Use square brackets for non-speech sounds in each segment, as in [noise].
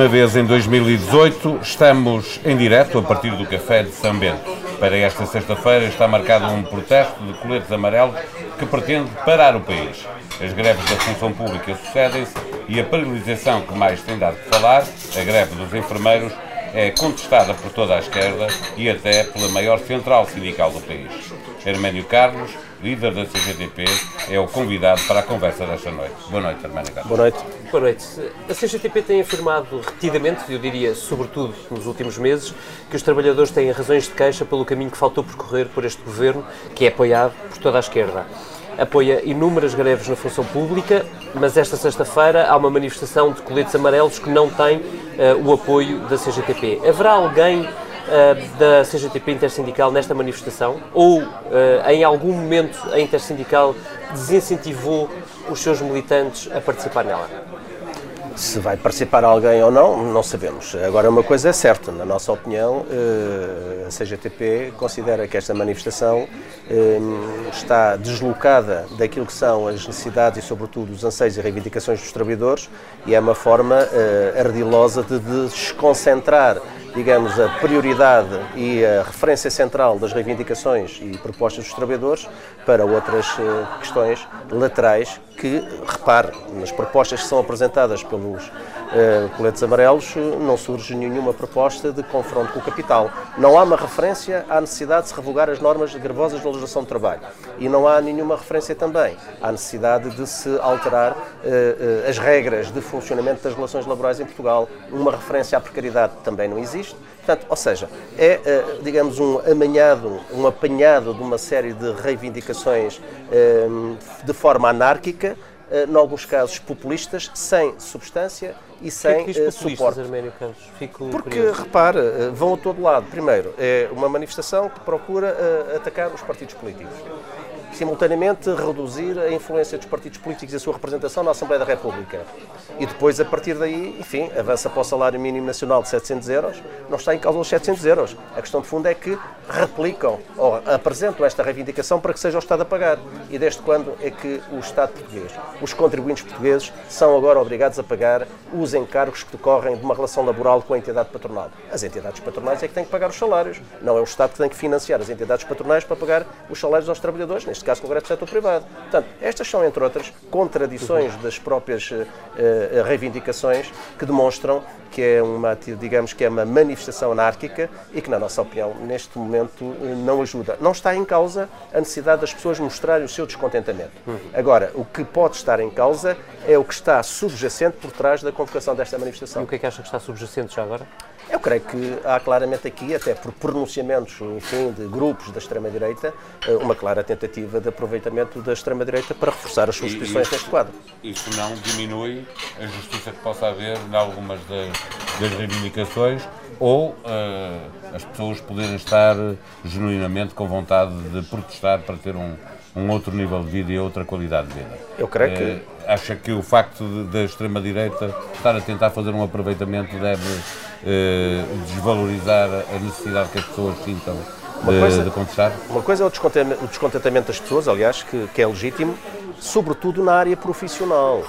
última vez em 2018, estamos em direto a partir do Café de São Bento. Para esta sexta-feira está marcado um protesto de coletes amarelos que pretende parar o país. As greves da função pública sucedem-se e a paralisação que mais tem dado de falar, a greve dos enfermeiros, é contestada por toda a esquerda e até pela maior central sindical do país. Herménio Carlos, líder da CGTP, é o convidado para a conversa desta noite. Boa noite, Carlos. Boa noite. Boa noite. A CGTP tem afirmado repetidamente, eu diria sobretudo nos últimos meses, que os trabalhadores têm razões de queixa pelo caminho que faltou percorrer por este governo, que é apoiado por toda a esquerda apoia inúmeras greves na função pública, mas esta sexta-feira há uma manifestação de coletes amarelos que não tem uh, o apoio da CGTP. Haverá alguém uh, da CGTP intersindical nesta manifestação? Ou uh, em algum momento a intersindical desincentivou os seus militantes a participar nela? Se vai participar alguém ou não, não sabemos. Agora, uma coisa é certa, na nossa opinião, eh, a CGTP considera que esta manifestação eh, está deslocada daquilo que são as necessidades e, sobretudo, os anseios e reivindicações dos trabalhadores e é uma forma eh, ardilosa de desconcentrar digamos, a prioridade e a referência central das reivindicações e propostas dos trabalhadores para outras eh, questões laterais que, repare, nas propostas que são apresentadas pelos uh, coletes amarelos, não surge nenhuma proposta de confronto com o capital. Não há uma referência à necessidade de se revogar as normas gravosas de legislação do trabalho. E não há nenhuma referência também à necessidade de se alterar as regras de funcionamento das relações laborais em Portugal. Uma referência à precariedade também não existe. Portanto, ou seja, é, digamos, um amanhado, um apanhado de uma série de reivindicações de forma anárquica, em alguns casos populistas, sem substância e sem que é que suporte. Arménio Campos? Fico Porque, curioso. repare, vão a todo lado. Primeiro, é uma manifestação que procura atacar os partidos políticos simultaneamente reduzir a influência dos partidos políticos e a sua representação na Assembleia da República. E depois, a partir daí, enfim, avança para o salário mínimo nacional de 700 euros, não está em causa os 700 euros. A questão de fundo é que replicam ou apresentam esta reivindicação para que seja o Estado a pagar. E desde quando é que o Estado português, os contribuintes portugueses, são agora obrigados a pagar os encargos que decorrem de uma relação laboral com a entidade patronal? As entidades patronais é que têm que pagar os salários, não é o Estado que tem que financiar as entidades patronais para pagar os salários aos trabalhadores, neste caso concreto do setor privado. Portanto, estas são, entre outras, contradições das próprias uh, reivindicações que demonstram que é uma, digamos que é uma manifestação anárquica e que, na nossa opinião, neste momento não ajuda. Não está em causa a necessidade das pessoas mostrarem o seu descontentamento. Agora, o que pode estar em causa é o que está subjacente por trás da convocação desta manifestação. E o que é que acha que está subjacente já agora? Eu creio que há claramente aqui, até por pronunciamentos, enfim, de grupos da extrema-direita, eh, uma clara tentativa de aproveitamento da extrema-direita para reforçar as suas posições neste quadro. Isso não diminui a justiça que possa haver em algumas das, das reivindicações ou uh, as pessoas poderem estar genuinamente com vontade de protestar para ter um, um outro nível de vida e outra qualidade de vida. Eu creio que. Uh, acha que o facto da extrema-direita estar a tentar fazer um aproveitamento deve eh, desvalorizar a necessidade que as pessoas sintam de, coisa, de contestar? Uma coisa é o descontentamento, o descontentamento das pessoas, aliás, que, que, é legítimo, sobretudo na área profissional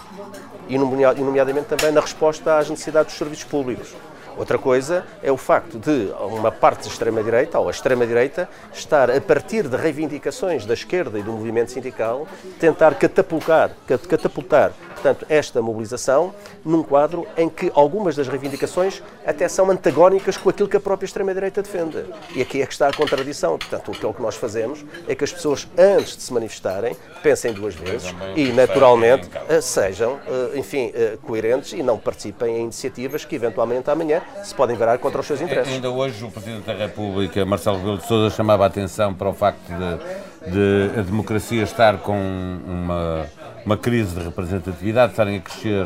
e, nomeadamente também na resposta às necessidades dos serviços públicos. Outra coisa é o facto de uma parte da extrema-direita, ou a extrema-direita, estar, a partir de reivindicações da esquerda e do movimento sindical, tentar catapultar, catapultar portanto, esta mobilização num quadro em que algumas das reivindicações até são antagónicas com aquilo que a própria extrema-direita defende. E aqui é que está a contradição. Portanto, o que nós fazemos é que as pessoas, antes de se manifestarem, pensem duas vezes e, naturalmente, eh, sejam, eh, enfim, eh, coerentes e não participem em iniciativas que, eventualmente, amanhã se podem virar contra os seus interesses. Ainda hoje, o Presidente da República, Marcelo Rebelo de Sousa, chamava a atenção para o facto de, de a democracia estar com uma uma crise de representatividade, estarem a crescer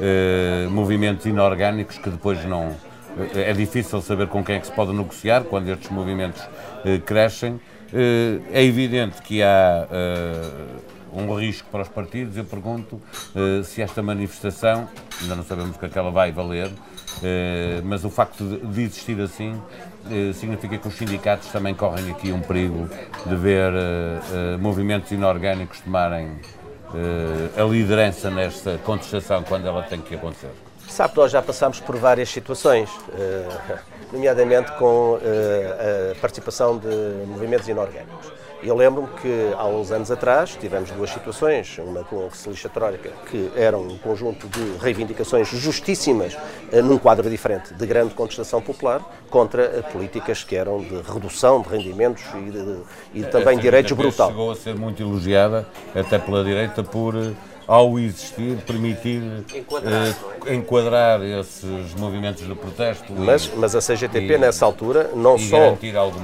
eh, movimentos inorgânicos que depois não. Eh, é difícil saber com quem é que se pode negociar quando estes movimentos eh, crescem. É evidente que há um risco para os partidos. Eu pergunto eh, se esta manifestação, ainda não sabemos o que é que ela vai valer, mas o facto de, existir assim significa que os sindicatos também correm aqui um perigo de ver movimentos inorgânicos tomarem a liderança nesta contestação quando ela tem que acontecer? Sabe nós já passámos por várias situações, [laughs] nomeadamente com a participação de movimentos inorgânicos. Eu lembro-me que há uns anos atrás tivemos duas situações, uma com a lixa Trórica, que eram um conjunto de reivindicações justíssimas uh, num quadro diferente, de grande contestação popular, contra políticas que eram de redução de rendimentos e, de, e também direitos brutal. Chegou a ser muito elogiada, até pela direita, por ao existir, permitir enquadrar, uh, enquadrar esses movimentos de protesto. Mas, e, mas a CGTP, e, nessa altura, não só,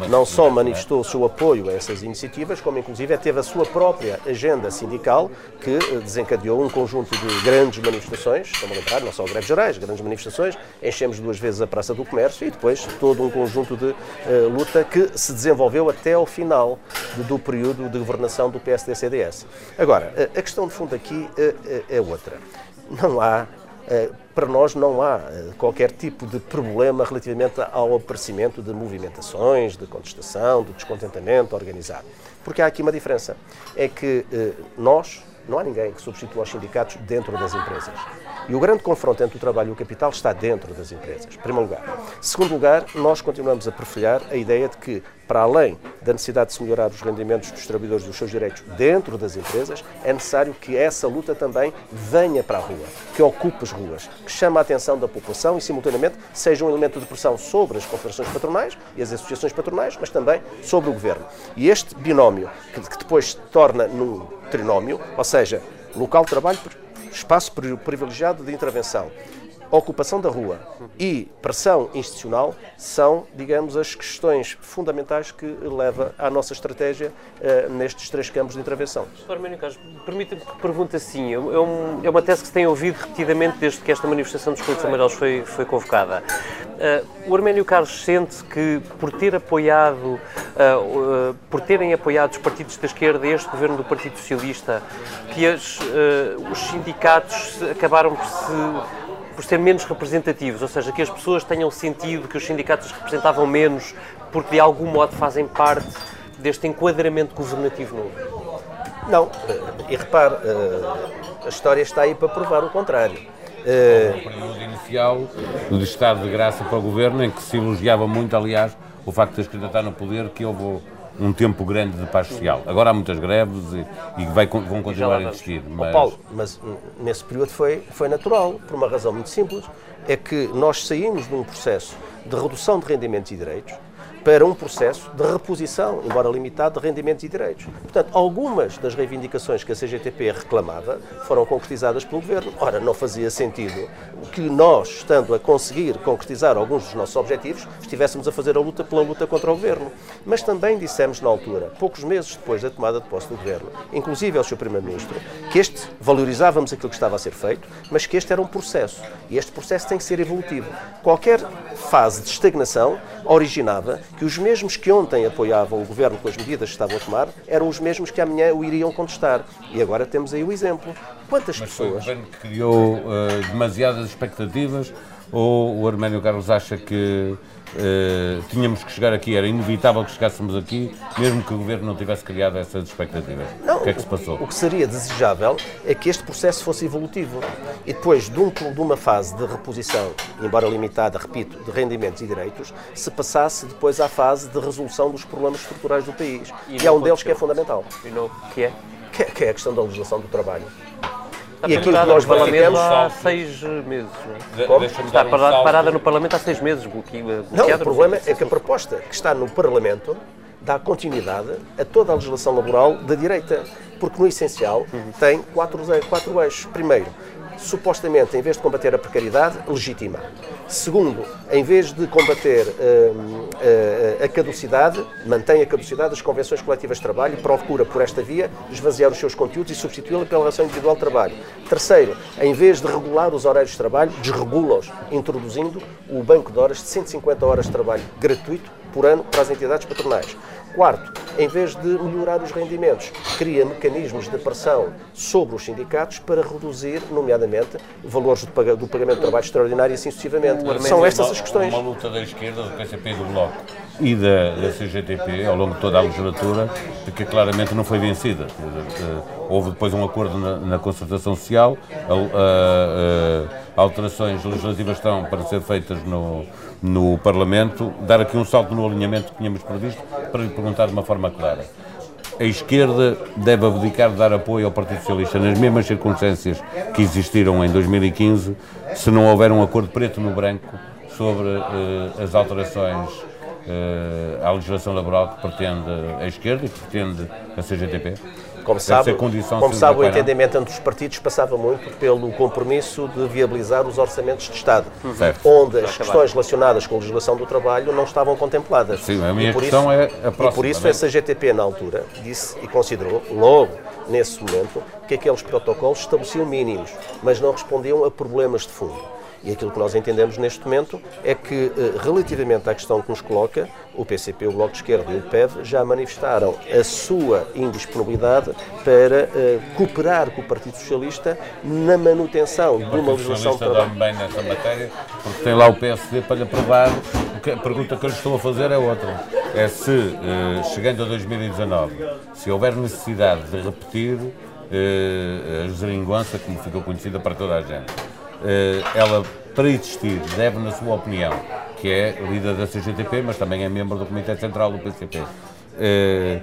não só manifestou o seu apoio a essas iniciativas, como inclusive teve a sua própria agenda sindical, que eh, desencadeou um conjunto de grandes manifestações, estamos a lembrar, não só greves gerais, grandes manifestações, enchemos duas vezes a Praça do Comércio e depois todo um conjunto de uh, luta que se desenvolveu até ao final do período de governação do PSD-CDS. Agora, a questão de fundo aqui é outra. Não há, eh, para nós, não há eh, qualquer tipo de problema relativamente ao aparecimento de movimentações, de contestação, de descontentamento organizado. Porque há aqui uma diferença. É que eh, nós, não há ninguém que substitua os sindicatos dentro das empresas. E o grande confronto entre o trabalho e o capital está dentro das empresas, em primeiro lugar. Segundo lugar, nós continuamos a perfilhar a ideia de que, para além da necessidade de se melhorar os rendimentos dos trabalhadores e os seus direitos dentro das empresas, é necessário que essa luta também venha para a rua, que ocupe as ruas, que chame a atenção da população e, simultaneamente, seja um elemento de pressão sobre as confederações patronais e as associações patronais, mas também sobre o governo. E este binómio, que, depois se torna num trinómio, ou seja, local de trabalho espaço privilegiado de intervenção, ocupação da rua e pressão institucional são, digamos, as questões fundamentais que leva à nossa estratégia uh, nestes três campos de intervenção. Sr. Arménio Carlos, permita-me que pergunte assim, é, um, é, uma tese que se tem ouvido repetidamente desde que esta manifestação dos coletes amarelos foi, foi convocada. Uh, o Arménio Carlos sente que, por ter apoiado, uh, por terem apoiado os partidos da esquerda este governo do Partido Socialista, que as, os sindicatos acabaram por se por ser menos representativos, ou seja, que as pessoas tenham sentido que os sindicatos representavam menos porque de algum modo fazem parte deste enquadramento governativo novo? Não, e repare, eh, a história está aí para provar o contrário. Uh, o período inicial do estado de graça para o governo, em que se elogiava muito, aliás, o facto de a esquerda estar no poder, que houve um tempo grande de paz social. Agora há muitas greves e, e vai, vão continuar a existir. Mas... Oh, Paulo, mas nesse período foi, foi natural, por uma razão muito simples, é que nós saímos de um processo de redução de rendimentos e direitos para um processo de reposição, embora limitado, de rendimentos e direitos. Portanto, algumas das reivindicações que a CGTP reclamava foram concretizadas pelo Governo. Ora, não fazia sentido que nós, estando a conseguir concretizar alguns dos nossos objetivos, estivéssemos a fazer a luta pela luta contra o Governo. Mas também dissemos na altura, poucos meses depois da tomada de posse do Governo, inclusive ao Sr. Primeiro-Ministro, que este, valorizávamos aquilo que estava a ser feito, mas que este era um processo. E este processo tem que ser evolutivo. Qualquer fase de estagnação originava que os mesmos que ontem apoiavam o governo com as medidas que estavam a tomar eram os mesmos que amanhã o iriam contestar. E agora temos aí o exemplo. Quantas Mas pessoas. o governo que criou uh, demasiadas expectativas ou o Arménio Carlos acha que uh, tínhamos que chegar aqui, era inevitável que chegássemos aqui, mesmo que o Governo não tivesse criado essas expectativas? Não, o que é que se passou? O que seria desejável é que este processo fosse evolutivo e depois de, um, de uma fase de reposição, embora limitada, repito, de rendimentos e direitos, se passasse depois à fase de resolução dos problemas estruturais do país. E, e é um deles que é fundamental. E no, que é? Que, é? que é a questão da legislação do trabalho. E aquilo que nós Parlamento há seis meses. Como? Está parada no Parlamento há seis meses. Não, o problema é que a proposta que está no Parlamento dá continuidade a toda a legislação laboral da direita, porque no essencial tem quatro, quatro eixos. Primeiro, supostamente, em vez de combater a precariedade, legitima. Segundo, em vez de combater uh, uh, a caducidade, mantém a caducidade das convenções coletivas de trabalho e procura, por esta via, esvaziar os seus conteúdos e substituí-la pela relação individual de trabalho. Terceiro, em vez de regular os horários de trabalho, desregula-os, introduzindo o banco de horas de 150 horas de trabalho gratuito por ano para as entidades patronais. Quarto, em vez de melhorar os rendimentos, cria mecanismos de pressão sobre os sindicatos para reduzir, nomeadamente, valores do pagamento de trabalho extraordinário e assim sucessivamente. São estas as questões. Uma luta da esquerda, do PCP e do Bloco e da, da CGTP ao longo de toda a legislatura, que claramente não foi vencida. Houve depois um acordo na, na concertação social, a, a, a, alterações legislativas estão para ser feitas no, no Parlamento, dar aqui um salto no alinhamento que tínhamos previsto, para lhe perguntar de uma forma clara. A esquerda deve abdicar de dar apoio ao Partido Socialista nas mesmas circunstâncias que existiram em 2015, se não houver um acordo preto no branco sobre uh, as alterações uh, à legislação laboral que pretende a esquerda e que pretende a CGTP? Como sabe, como sabe o entendimento entre os partidos passava muito pelo compromisso de viabilizar os orçamentos de Estado, certo. onde as questões relacionadas com a legislação do trabalho não estavam contempladas. Sim, a minha questão é a próxima. E por isso é? a CGTP, na altura, disse e considerou, logo nesse momento, que aqueles protocolos estabeleciam mínimos, mas não respondiam a problemas de fundo. E aquilo que nós entendemos neste momento é que, eh, relativamente à questão que nos coloca, o PCP, o Bloco de Esquerda e o PEV já manifestaram a sua indisponibilidade para uh, cooperar com o Partido Socialista na manutenção de uma legislação de trabalho. bem nessa matéria, porque tem lá o PSD para lhe aprovar. A pergunta que eu lhe estou a fazer é outra. É se, uh, chegando a 2019, se houver necessidade de repetir uh, a geringonça, como ficou conhecida para toda a gente, ela, para existir, deve, na sua opinião, que é líder da CGTP, mas também é membro do Comitê Central do PCP, eh,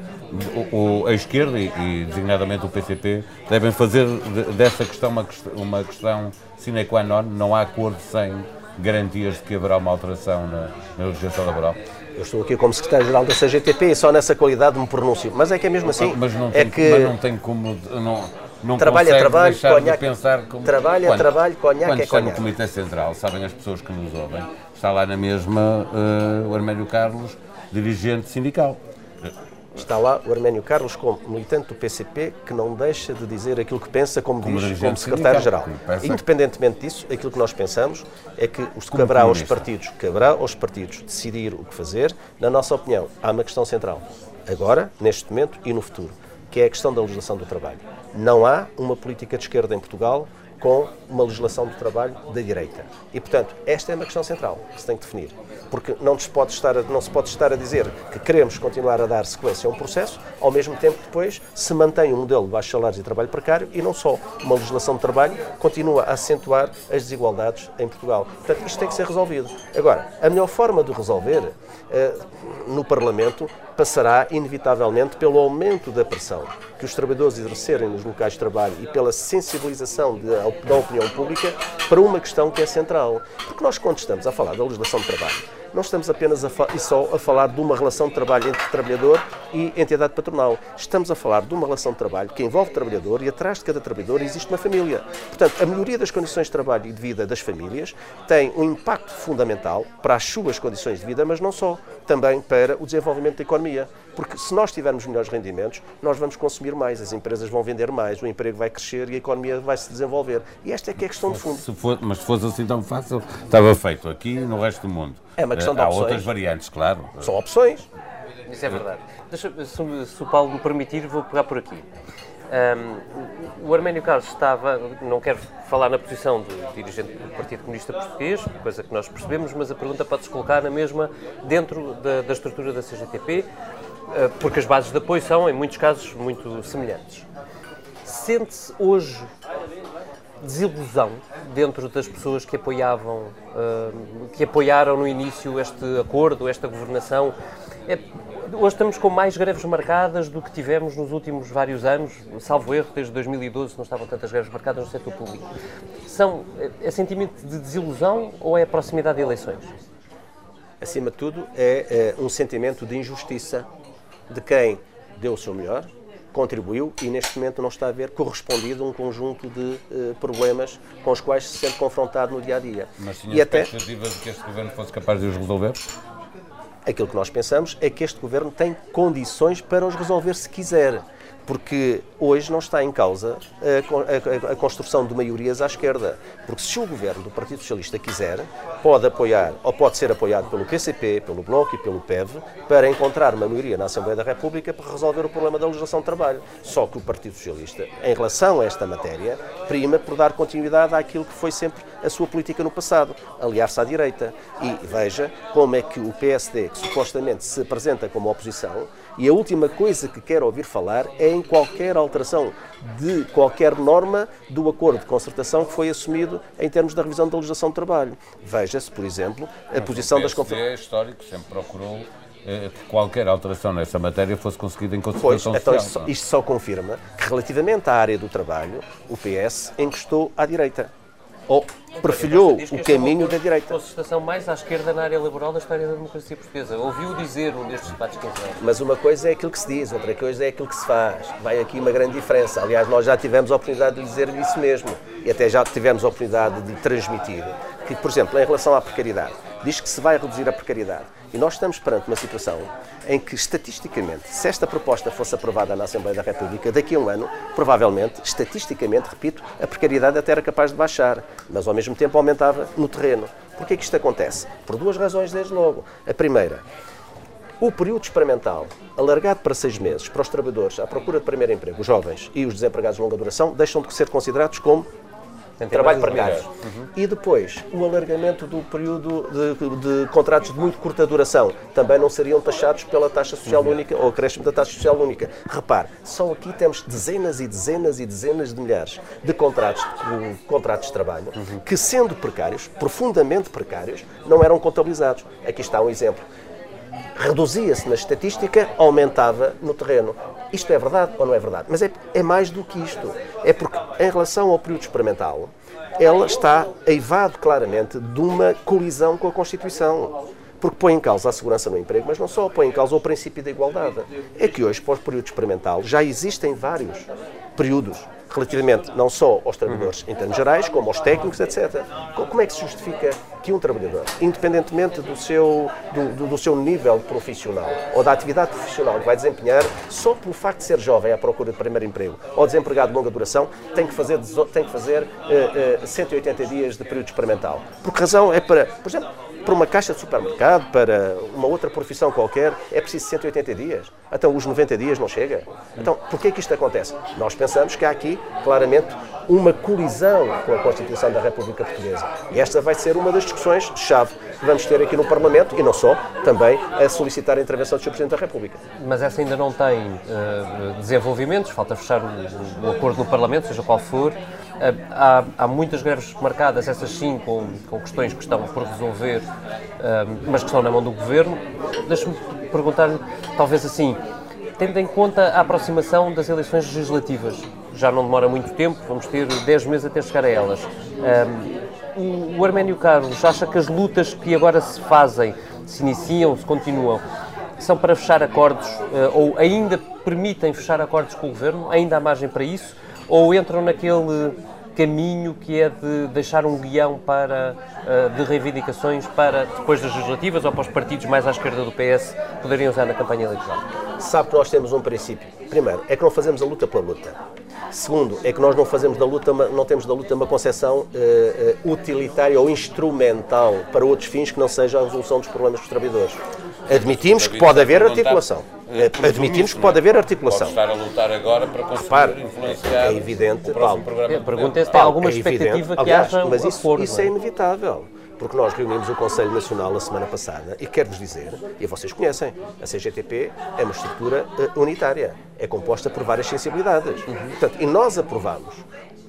o, a esquerda e, e, designadamente o PCP devem fazer dessa questão uma, uma questão sine qua non, não há acordo sem garantias de que haverá uma alteração na, na legislação laboral? Eu estou aqui como secretário-geral da CGTP e só nessa qualidade me pronuncio. Mas é que é mesmo assim. Mas não é tem, que... mas não tem como. Não, não trabalho é trabalho, conhaque, pensar como... trabalho é trabalho, conhaque quando é está no Comitê Central, sabem as pessoas que nos ouvem, está lá na mesma uh, o Arménio Carlos, dirigente sindical. Está lá o Arménio Carlos como militante do PCP que não deixa de dizer aquilo que pensa, como, como diz, como secretário-geral. Independentemente disso, aquilo que nós pensamos é que os caberá aos partidos, caberá aos partidos decidir o que fazer. Na nossa opinião, há uma questão central, agora, neste momento e no futuro, que é a questão da legislação do trabalho. Não há uma política de esquerda em Portugal com uma legislação do trabalho da direita. E, portanto, esta é uma questão central que se tem que definir. Porque não se pode estar a, não se pode estar a dizer que queremos continuar a dar sequência a um processo, ao mesmo tempo que depois se mantém um modelo de baixos salários e trabalho precário e não só. Uma legislação de trabalho continua a acentuar as desigualdades em Portugal. Portanto, isto tem que ser resolvido. Agora, a melhor forma de resolver uh, no Parlamento passará, inevitavelmente, pelo aumento da pressão que os trabalhadores exercerem nos locais de trabalho e pela sensibilização da opinião pública para uma questão que é central. Porque nós, quando estamos a falar da legislação de trabalho, não estamos apenas a e só a falar de uma relação de trabalho entre trabalhador e entidade patronal. Estamos a falar de uma relação de trabalho que envolve trabalhador e atrás de cada trabalhador existe uma família. Portanto, a melhoria das condições de trabalho e de vida das famílias tem um impacto fundamental para as suas condições de vida, mas não só, também para o desenvolvimento da economia. Porque se nós tivermos melhores rendimentos, nós vamos consumir mais, as empresas vão vender mais, o emprego vai crescer e a economia vai se desenvolver. E esta é que é a questão de fundo. Se for, mas se fosse assim tão fácil, estava feito aqui e no resto do mundo. É uma questão de opções. Há outras variantes, claro. São opções. Isso é verdade. Deixa, se, se o Paulo me permitir, vou pegar por aqui. Um, o Arménio Carlos estava, não quero falar na posição do dirigente do Partido Comunista Português, coisa que nós percebemos, mas a pergunta pode-se colocar na mesma dentro da, da estrutura da CGTP, uh, porque as bases de apoio são, em muitos casos, muito semelhantes. Sente-se hoje desilusão dentro das pessoas que apoiavam, uh, que apoiaram no início este acordo, esta governação. É, hoje estamos com mais greves marcadas do que tivemos nos últimos vários anos, salvo erro, desde 2012 não estavam tantas greves marcadas no setor público. São, é sentimento de desilusão ou é a proximidade de eleições? Acima de tudo, é, é um sentimento de injustiça de quem deu o seu melhor, contribuiu e neste momento não está a ver correspondido um conjunto de uh, problemas com os quais se sente confrontado no dia a dia. Mas tinha e expectativas até... de que este governo fosse capaz de os resolver? Aquilo que nós pensamos é que este governo tem condições para os resolver se quiser porque hoje não está em causa a, a, a, construção de maiorias à esquerda. Porque se o governo do Partido Socialista quiser, pode apoiar, ou pode ser apoiado pelo PCP, pelo Bloco e pelo PEV, para encontrar uma maioria na Assembleia da República para resolver o problema da legislação de trabalho. Só que o Partido Socialista, em relação a esta matéria, prima por dar continuidade àquilo que foi sempre a sua política no passado, aliar-se à direita. E veja como é que o PSD, que supostamente se apresenta como oposição, e a última coisa que quer ouvir falar é em qualquer alteração de qualquer norma do acordo de concertação que foi assumido em termos da revisão da legislação de trabalho. Veja-se, por exemplo, a posição das conferências. é histórico, sempre procurou eh, que qualquer alteração nessa matéria fosse conseguida em concertação pois, então social. Isto, isto só confirma que, relativamente à área do trabalho, o PS encostou à direita ou perfilhou o caminho é da direita. A concertação mais à esquerda na área laboral da história da democracia portuguesa. Ouviu dizer um destes debates que Mas uma coisa é aquilo que se diz, outra coisa é aquilo que se faz. Vai aqui uma grande diferença. Aliás, nós já tivemos a oportunidade de dizer isso mesmo. E até já tivemos a oportunidade de transmitir. Que, por exemplo, em relação à precariedade, diz que se vai reduzir a precariedade. E nós estamos perante uma situação em que, estatisticamente, se esta proposta fosse aprovada na Assembleia da República, daqui a um ano, provavelmente, estatisticamente, repito, a precariedade até era capaz de baixar, mas ao mesmo tempo aumentava no terreno. Por que é que isto acontece? Por duas razões, desde logo. A primeira, o período experimental, alargado para seis meses, para os trabalhadores à procura de primeiro emprego, os jovens e os desempregados de longa duração, deixam de ser considerados como trabalho precário. Uhum. E depois, o alargamento do período de, de, contratos de muito curta duração também não seriam taxados pela taxa social uhum. única ou acréscimo da taxa social única. Repare, só aqui temos dezenas e dezenas e dezenas de milhares de contratos de, contratos de trabalho uhum. que, sendo precários, profundamente precários, não eram contabilizados. Aqui está um exemplo reduzia-se na estatística, aumentava no terreno. Isto é verdade ou não é verdade? Mas é, é mais do que isto. É porque, em relação ao período experimental, ela está eivado claramente de uma colisão com a Constituição. Porque põe em causa a segurança no emprego, mas não só, põe em causa o princípio da igualdade. É que hoje, o período experimental, já existem vários períodos relativamente não só aos trabalhadores em termos gerais, como aos técnicos, etc. Como é que se justifica que um trabalhador, independentemente do seu, do, do, seu nível profissional ou da atividade profissional que vai desempenhar, só pelo facto de ser jovem à procura de primeiro emprego ou desempregado de longa duração, tem que fazer, tem que fazer uh, uh, 180 dias de período experimental? Por que razão? É para, por exemplo, para uma caixa de supermercado, para uma outra profissão qualquer, é preciso 180 dias. Então, os 90 dias não chega? Então, porquê que isto acontece? Nós pensamos que há aqui, claramente, uma colisão com a Constituição da República Portuguesa. E esta vai ser uma das discussões-chave que vamos ter aqui no Parlamento, e não só, também a solicitar a intervenção do Sr. Presidente da República. Mas essa ainda não tem uh, desenvolvimentos, falta fechar o acordo no Parlamento, seja qual for. Eh, há, há, muitas greves marcadas, essas sim, com, com, questões que estão por resolver, eh, mas que estão na mão do Governo. Deixe-me perguntar-lhe, talvez assim, tendo em conta a aproximação das eleições legislativas, já não demora muito tempo, vamos ter 10 meses até chegar a elas. Um, o Arménio Carlos acha que as lutas que agora se fazem, se iniciam, se continuam, são para fechar acordos uh, ou ainda permitem fechar acordos com o Governo? Ainda há margem para isso? Ou entram naquele caminho que é de deixar um guião para, eh, de reivindicações para depois das legislativas ou para os partidos mais à esquerda do PS poderem usar na campanha eleitoral? Sabe que nós temos um princípio. Primeiro, é que não fazemos a luta pela luta. Segundo, é que nós não fazemos da luta, não temos da luta uma concepção uh, uh, utilitária ou instrumental para outros fins que não seja a resolução dos problemas dos trabalhadores. Admitimos que pode haver articulação. É, Admitimos que pode haver articulação. Pode estar a lutar agora para conseguir Repare, influenciar é evidente, Paulo. Pergunta é se tem alguma é expectativa que Aliás, haja mas isso, acordo, isso é inevitável porque nós reunimos o Conselho Nacional na semana passada e quero-vos dizer, e vocês conhecem, a CGTP é uma estrutura uh, unitária, é composta por várias sensibilidades. Uhum. Portanto, e nós aprovamos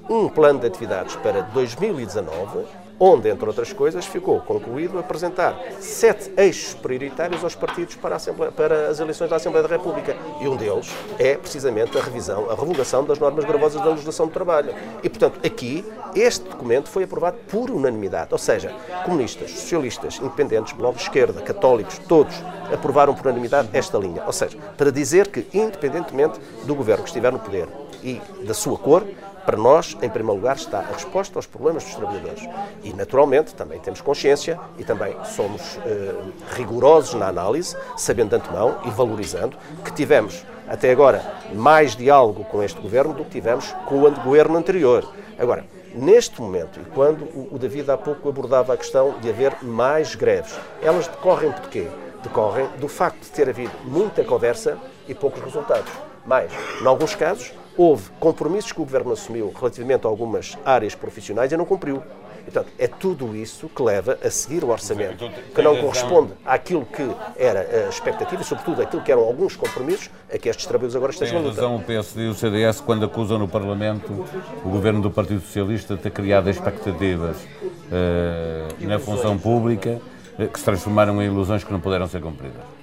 um plano de atividades para 2019 onde, entre outras coisas, ficou concluído apresentar sete eixos prioritários aos partidos para, para, as eleições da Assembleia da República. E um deles é, precisamente, a revisão, a revogação das normas gravosas da legislação do trabalho. E, portanto, aqui, este documento foi aprovado por unanimidade. Ou seja, comunistas, socialistas, independentes, bloco de esquerda, católicos, todos aprovaram por unanimidade esta linha. Ou seja, para dizer que, independentemente do governo que estiver no poder e da sua cor, para nós, em primeiro lugar, está a resposta aos problemas dos trabalhadores. E, naturalmente, também temos consciência e também somos eh, rigorosos na análise, sabendo de antemão e valorizando que tivemos, até agora, mais diálogo com este governo do que tivemos com o governo anterior. Agora, neste momento, e quando o David há pouco abordava a questão de haver mais greves, elas decorrem de quê? Decorrem do facto de ter havido muita conversa e poucos resultados. Mais, em alguns casos, houve compromissos que o Governo assumiu relativamente a algumas áreas profissionais e não cumpriu. Portanto, é tudo isso que leva a seguir o orçamento, então, que não corresponde àquilo que era a expectativa e, sobretudo, àquilo que eram alguns compromissos a que estes trabalhadores agora estejam a lutar. Tem razão o PSD e o CDS quando acusam no Parlamento o governo do Partido Socialista de ter criado expectativas uh, na função pública uh, que se transformaram em ilusões que não puderam ser cumpridas.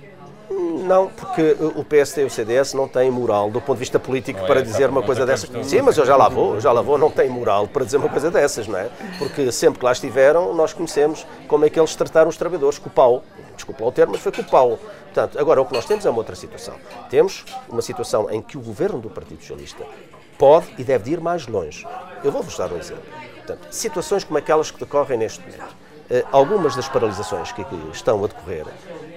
Não, porque o PSD e o CDS não têm moral do ponto de vista político não para é, dizer uma coisa dessas. Sim, mas eu já lá vou, já lá vou, não tem moral para dizer uma coisa dessas, não é? Porque sempre que lá estiveram, nós conhecemos como é que eles trataram os trabalhadores, com o pau. Desculpa o termo, mas foi com o pau. Portanto, agora o que nós temos é uma outra situação. Temos uma situação em que o governo do Partido Socialista pode e deve ir mais longe. Eu vou-vos dar um exemplo. Portanto, situações como aquelas que decorrem neste momento. Uh, algumas das paralisações que aqui estão a decorrer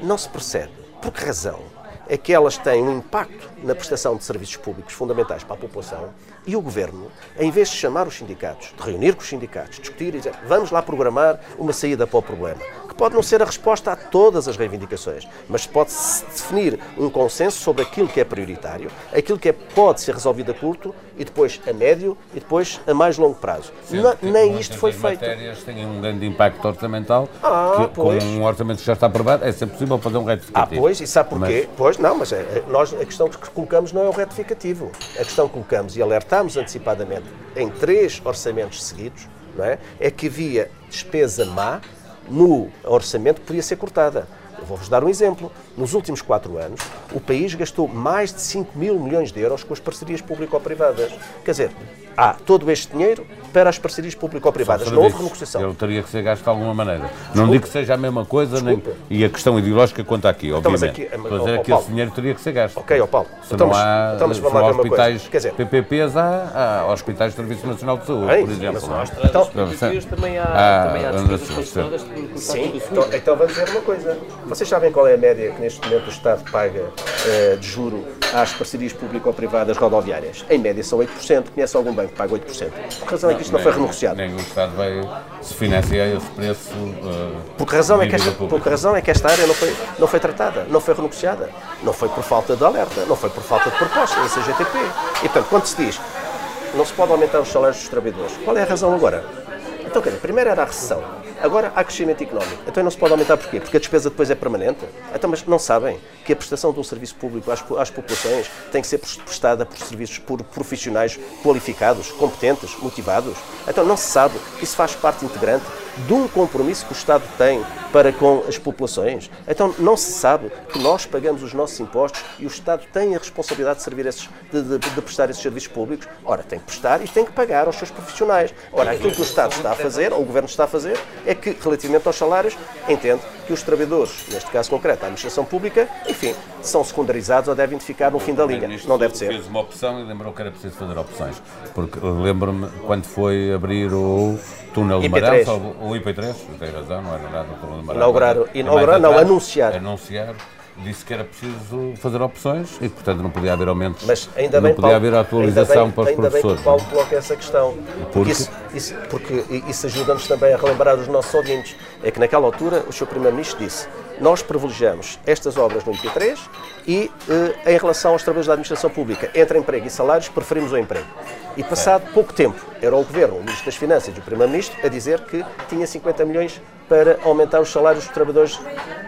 não se percebe por que razão é que elas têm um impacto na prestação de serviços públicos fundamentais para a população e o Governo, em vez de chamar os sindicatos, de reunir com os sindicatos, discutir e dizer vamos lá programar uma saída para o problema, pode não ser a resposta a todas as reivindicações, mas pode-se definir um consenso sobre aquilo que é prioritário, aquilo que é, pode ser resolvido a curto e depois a médio e depois a mais longo prazo. Não, nem isto foi feito. matérias têm um grande impacto orçamental, ah, que, com um orçamento que já está aprovado, é sempre possível fazer um retificativo. Ah, pois, e sabe porquê? Mas... Pois, não, mas é, é, nós, a questão que colocamos não é o retificativo. A questão que colocamos e alertamos antecipadamente em três orçamentos seguidos, não é? é que havia despesa má no orçamento podia ser cortada. Vou-vos dar um exemplo. Nos últimos quatro anos, o país gastou mais de 5 mil milhões de euros com as parcerias público-privadas. Quer dizer, há todo este dinheiro para as parcerias público-privadas. Não houve renegociação. Ele teria que ser gasto de alguma maneira. Desculpa. Não digo que seja a mesma coisa nem, e a questão ideológica conta aqui, então, obviamente. Então, mas aqui, mas, que esse dinheiro teria que ser gasto. Ok, ó Paulo. Se então, não há, então, se há hospitais Quer dizer, PPPs, há, há hospitais do Serviço Nacional de Saúde, por exemplo. Mas, não? Então, também há, ah, também há despesas Sim, então, então vamos ver uma coisa. Vocês sabem qual é a média que neste momento o Estado paga uh, de juro às parcerias público-privadas rodoviárias? Em média são 8%. Conhece algum banco que paga 8%? Por razão é que isto não foi renegociado. Nem o Estado vai se financiar esse preço. Uh, por, que razão é que esta, por que razão é que esta área não foi, não foi tratada, não foi renegociada? Não foi por falta de alerta, não foi por falta de proposta da CGTP. E, portanto, quando se diz não se pode aumentar os salários dos trabalhadores, qual é a razão agora? Então, quer dizer, primeiro era a recessão, agora há crescimento económico. Então não se pode aumentar porquê? Porque a despesa depois é permanente? Então, mas não sabem que a prestação de um serviço público às, às populações tem que ser prestada por serviços por profissionais qualificados, competentes, motivados? Então não se sabe isso faz parte integrante de um compromisso que o Estado tem para com as populações. Então não se sabe que nós pagamos os nossos impostos e o Estado tem a responsabilidade de, servir esses, de, de, de prestar esses serviços públicos. Ora, tem que prestar e tem que pagar aos seus profissionais. Ora, aquilo que o Estado está a fazer, ou o Governo está a fazer, é que, relativamente aos salários, entende que os trabalhadores, neste caso concreto, a administração pública, enfim, são secundarizados ou devem ficar no fim da linha. Não deve ser. fez uma opção e lembrou que era preciso fazer opções. Porque lembro-me quando foi abrir o túnel de Maranhão, o IP3, tem razão, não era nada o túnel de Maranhão. Inaugurar, inaugurar não, anunciar. Anunciar disse que era preciso fazer opções e, portanto, não podia haver aumentos. Mas ainda bem, não podia Paulo, haver atualização bem, para os ainda professores. Ainda bem que o Paulo coloca essa questão. Porque isso, isso, porque isso ajuda-nos também a relembrar os nossos ouvintes. É que naquela altura o Sr. Primeiro-Ministro disse nós privilegiamos estas obras no IP3 e, eh, em relação aos trabalhos da administração pública, entre emprego e salários, preferimos o emprego. E passado pouco tempo, era o Governo, o Ministro das Finanças e o Primeiro-Ministro a dizer que tinha 50 milhões para aumentar os salários dos trabalhadores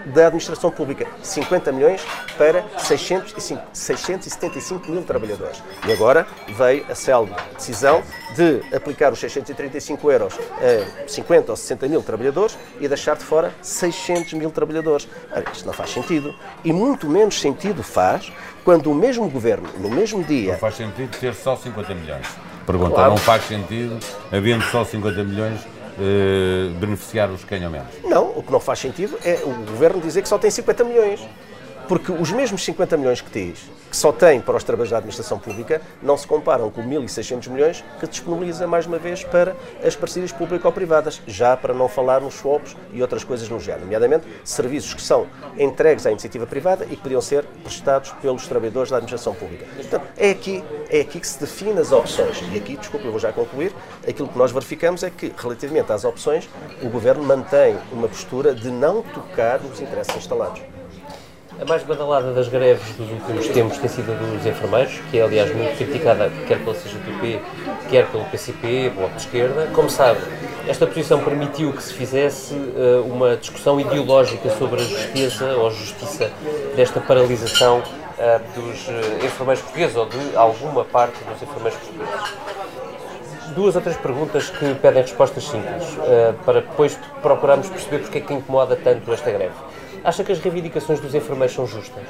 da administração pública. 50 milhões para 605, 675 mil trabalhadores. E agora veio a célebre decisão de aplicar os 635 euros a 50 ou 60 mil trabalhadores e deixar de fora 600 mil trabalhadores. Ora, isto não faz sentido. E muito menos sentido faz quando o mesmo governo, no mesmo dia. Não faz sentido ter só 50 milhões. Pergunta, claro. não faz sentido, havendo só 50 milhões, eh, beneficiar os que ganham menos? Não, o que não faz sentido é o governo dizer que só tem 50 milhões. Porque os mesmos 50 milhões que diz, que só tem para os trabalhadores da administração pública, não se comparam com 1.600 milhões que disponibiliza mais uma vez para as parcerias público-privadas, já para não falar nos swaps e outras coisas no género, nomeadamente serviços que são entregues à iniciativa privada e que podiam ser prestados pelos trabalhadores da administração pública. Portanto, é aqui, é aqui que se define as opções. E aqui, desculpe, eu vou já concluir, aquilo que nós verificamos é que, relativamente às opções, o Governo mantém uma postura de não tocar nos interesses instalados. A mais badalada das greves dos últimos tempos tem sido a dos enfermeiros, que é aliás muito criticada quer pela CGTP, quer pelo PCP, Bloco de Esquerda. Como sabe, esta posição permitiu que se fizesse uh, uma discussão ideológica sobre a justiça ou a justiça desta paralisação uh, dos uh, enfermeiros portugueses ou de alguma parte dos enfermeiros portugueses. Duas ou três perguntas que pedem respostas simples, para depois procurarmos perceber porque é que incomoda tanto esta greve. Acha que as reivindicações dos enfermeiros são justas?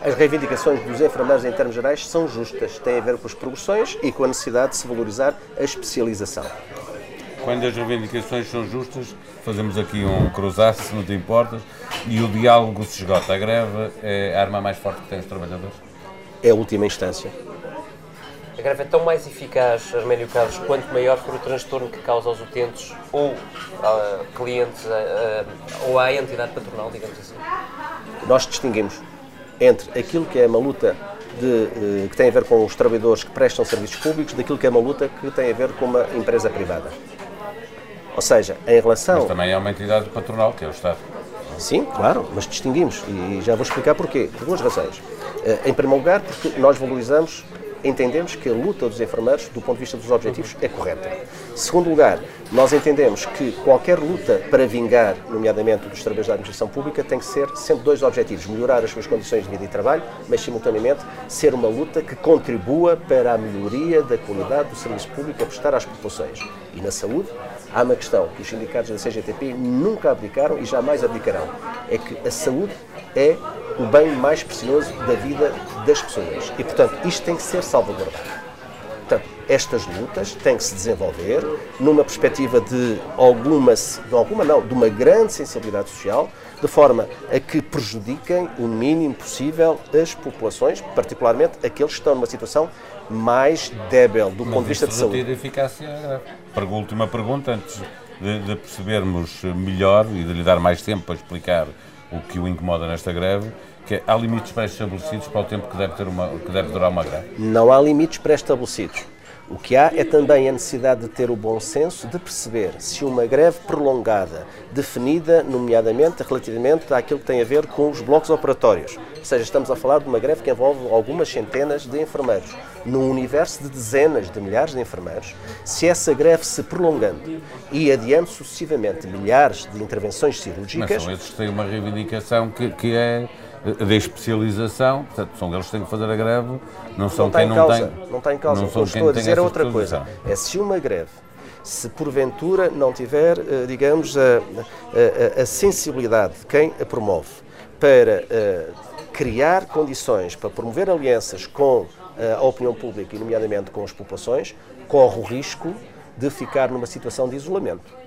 As reivindicações dos enfermeiros, em termos gerais, são justas. Têm a ver com as progressões e com a necessidade de se valorizar a especialização. Quando as reivindicações são justas, fazemos aqui um cruzar se não te importas, e o diálogo se esgota. A greve é a arma mais forte que têm os trabalhadores? É a última instância. A greve é tão mais eficaz, Arménio Carlos, quanto maior for o transtorno que causa aos utentes ou uh, clientes uh, ou à entidade patronal, digamos assim? Nós distinguimos entre aquilo que é uma luta de, uh, que tem a ver com os trabalhadores que prestam serviços públicos daquilo que é uma luta que tem a ver com uma empresa privada. Ou seja, em relação... Mas também é uma entidade patronal, que é o Estado. Sim, claro, mas distinguimos e já vou explicar porquê. Por duas razões. Em primeiro lugar, porque nós valorizamos entendemos que a luta dos enfermeiros, do ponto de vista dos objetivos, é correta. Segundo lugar, nós entendemos que qualquer luta para vingar, nomeadamente dos trabalhadores da administração pública, tem que ser sempre dois objetivos: melhorar as suas condições de vida e trabalho, mas simultaneamente ser uma luta que contribua para a melhoria da qualidade do serviço público a prestar às populações. E na saúde, há uma questão que os sindicatos da CGTP nunca abdicaram e jamais abdicarão: é que a saúde é o bem mais precioso da vida das pessoas. E, portanto, isto tem que ser salvaguardado. Portanto, estas lutas têm que se desenvolver numa perspectiva de alguma, de alguma não, de uma grande sensibilidade social, de forma a que prejudiquem o mínimo possível as populações, particularmente aqueles que estão numa situação mais débil do Mas ponto de vista de saúde. eficácia. Última pergunta, antes de, de percebermos melhor e de lhe dar mais tempo para explicar o que o incomoda nesta greve, que é, há limites pré-estabelecidos para o tempo que deve, ter uma, que deve durar uma greve? Não há limites pré-estabelecidos. O que há é também a necessidade de ter o bom senso de perceber se uma greve prolongada, definida, nomeadamente relativamente àquilo que tem a ver com os blocos operatórios, ou seja, estamos a falar de uma greve que envolve algumas centenas de enfermeiros, num universo de dezenas de milhares de enfermeiros, se essa greve se prolongando e adiando sucessivamente milhares de intervenções cirúrgicas. Mas são esses têm uma reivindicação que, que é de especialização, portanto, são eles que têm que fazer a greve, não são não quem não causa, tem. Não está em causa. Não o que eu estou a dizer é outra coisa. É se uma greve, se porventura não tiver, eh, digamos, a, a, a sensibilidade de quem a promove para eh, criar condições para promover alianças com eh, a opinião pública e, nomeadamente, com as populações, corre o risco de ficar numa situação de isolamento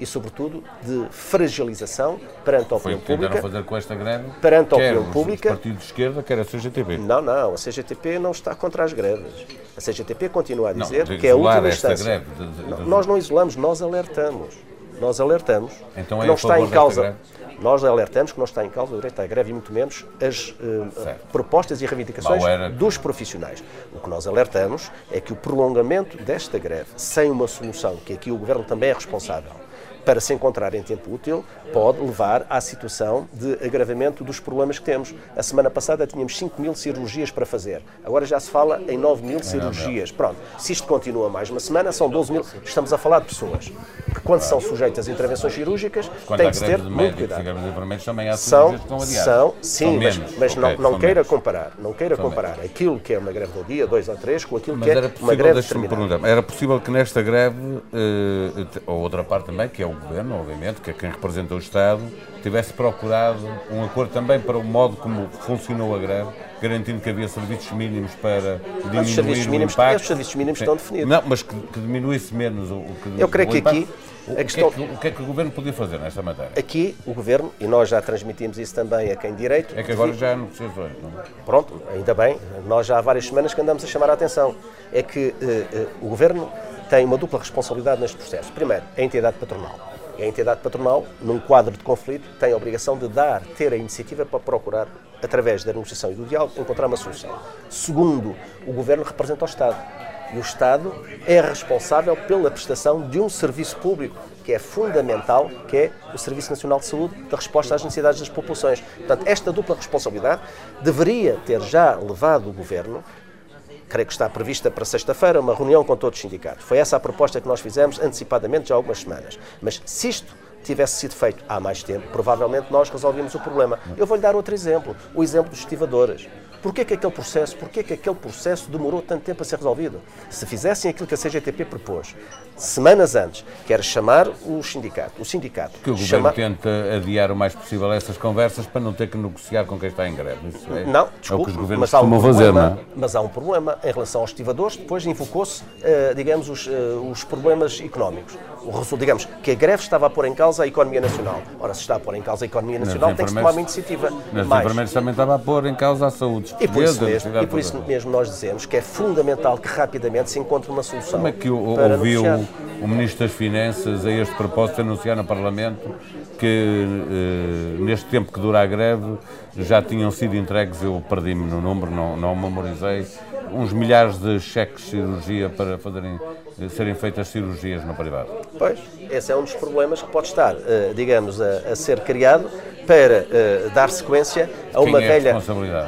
e, sobretudo, de fragilização perante a opinião Foi o que pública. fazer com esta greve, perante a opinião pública. o Partido de Esquerda, quer a CGTP. Não, não, a CGTP não está contra as greves. A CGTP continua a dizer não, que é a última instância. Greve, de, de, não, nós não isolamos, nós alertamos. Nós alertamos então que é não está em causa. Nós alertamos que não está em causa o direito à greve e muito menos as uh, propostas e reivindicações dos profissionais. O que nós alertamos é que o prolongamento desta greve, sem uma solução, que aqui o Governo também é responsável, para se encontrar em tempo útil, pode levar à situação de agravamento dos problemas que temos. A semana passada tínhamos 5 mil cirurgias para fazer, agora já se fala em 9 mil cirurgias. Pronto, se isto continua mais uma semana, são 12 mil. Estamos a falar de pessoas que, quando são sujeitas a intervenções cirúrgicas, têm que se ter muito cuidado. também há são. São, sim, são mas, mas okay, não, não queira menos. comparar, não queira são comparar menos. aquilo que é uma greve do dia, dois ou três, com aquilo Mas que é uma greve determinada. perguntar, era possível que nesta greve, eh, a outra parte também, que é o Governo, obviamente, que é quem representa o Estado, tivesse procurado um acordo também para o modo como funcionou a greve, garantindo que havia serviços mínimos para diminuir os serviços o mínimos, impacto. Os serviços mínimos estão definidos. Não, mas que, que diminuísse menos o, o que Eu creio o que impacto. aqui O, a o questão- que é que, o que é que o Governo podia fazer nesta matéria? Aqui, o Governo, e nós já transmitimos isso também a quem direito, É que agora já há negociações, não é? Pronto, ainda bem, nós já há várias semanas que andamos a chamar a atenção. É que eh, eh, o Governo tem uma dupla responsabilidade neste processo. Primeiro, a entidade patronal. A entidade patronal, num quadro de conflito, tem a obrigação de dar, ter a iniciativa para procurar, através da negociação e do diálogo, encontrar uma solução. Segundo, o Governo representa o Estado. E o Estado é responsável pela prestação de um serviço público que é fundamental, que é o Serviço Nacional de Saúde, da resposta às necessidades das populações. Portanto, esta dupla responsabilidade deveria ter já levado o Governo creio que está prevista para sexta-feira uma reunião com todos os sindicatos. Foi essa a proposta que nós fizemos antecipadamente já há algumas semanas. Mas se isto tivesse sido feito há mais tempo, provavelmente nós resolvíamos o problema. Eu vou-lhe dar outro exemplo, o exemplo dos estivadores. Porquê que aquele processo, porquê que aquele processo demorou tanto tempo a ser resolvido? Se fizessem aquilo que a CGTP propôs, semanas antes, que era chamar o sindicato, o sindicato, Que o Governo chama- tenta adiar o mais possível essas conversas para não ter que negociar com quem está em greve. É, Não, é desculpe, governos mas, há um costumam fazer, problema, não é? mas há um problema em relação aos estivadores, depois invocou-se, eh, digamos, os, eh, os problemas económicos. O resu- digamos, que a greve estava a pôr em causa a economia nacional. Ora, se está a pôr em causa a economia nacional, tem que se tomar uma iniciativa. Nas Mais. enfermeiras também estava a pôr em causa a saúde E por, isso mesmo, e por isso mesmo nós dizemos que é fundamental que rapidamente se encontre uma solução. Como é que o- ouviu negociar. o Ministro das Finanças a este propósito anunciar no Parlamento que eh, neste tempo que dura a greve já tinham sido entregues, eu perdi-me no número, não, não memorizei, uns milhares de cheques de cirurgia para fazerem, serem feitas cirurgias no privado. Pois, esse é um dos problemas que pode estar, eh, digamos, a, a ser criado para eh, dar sequência a uma é velha,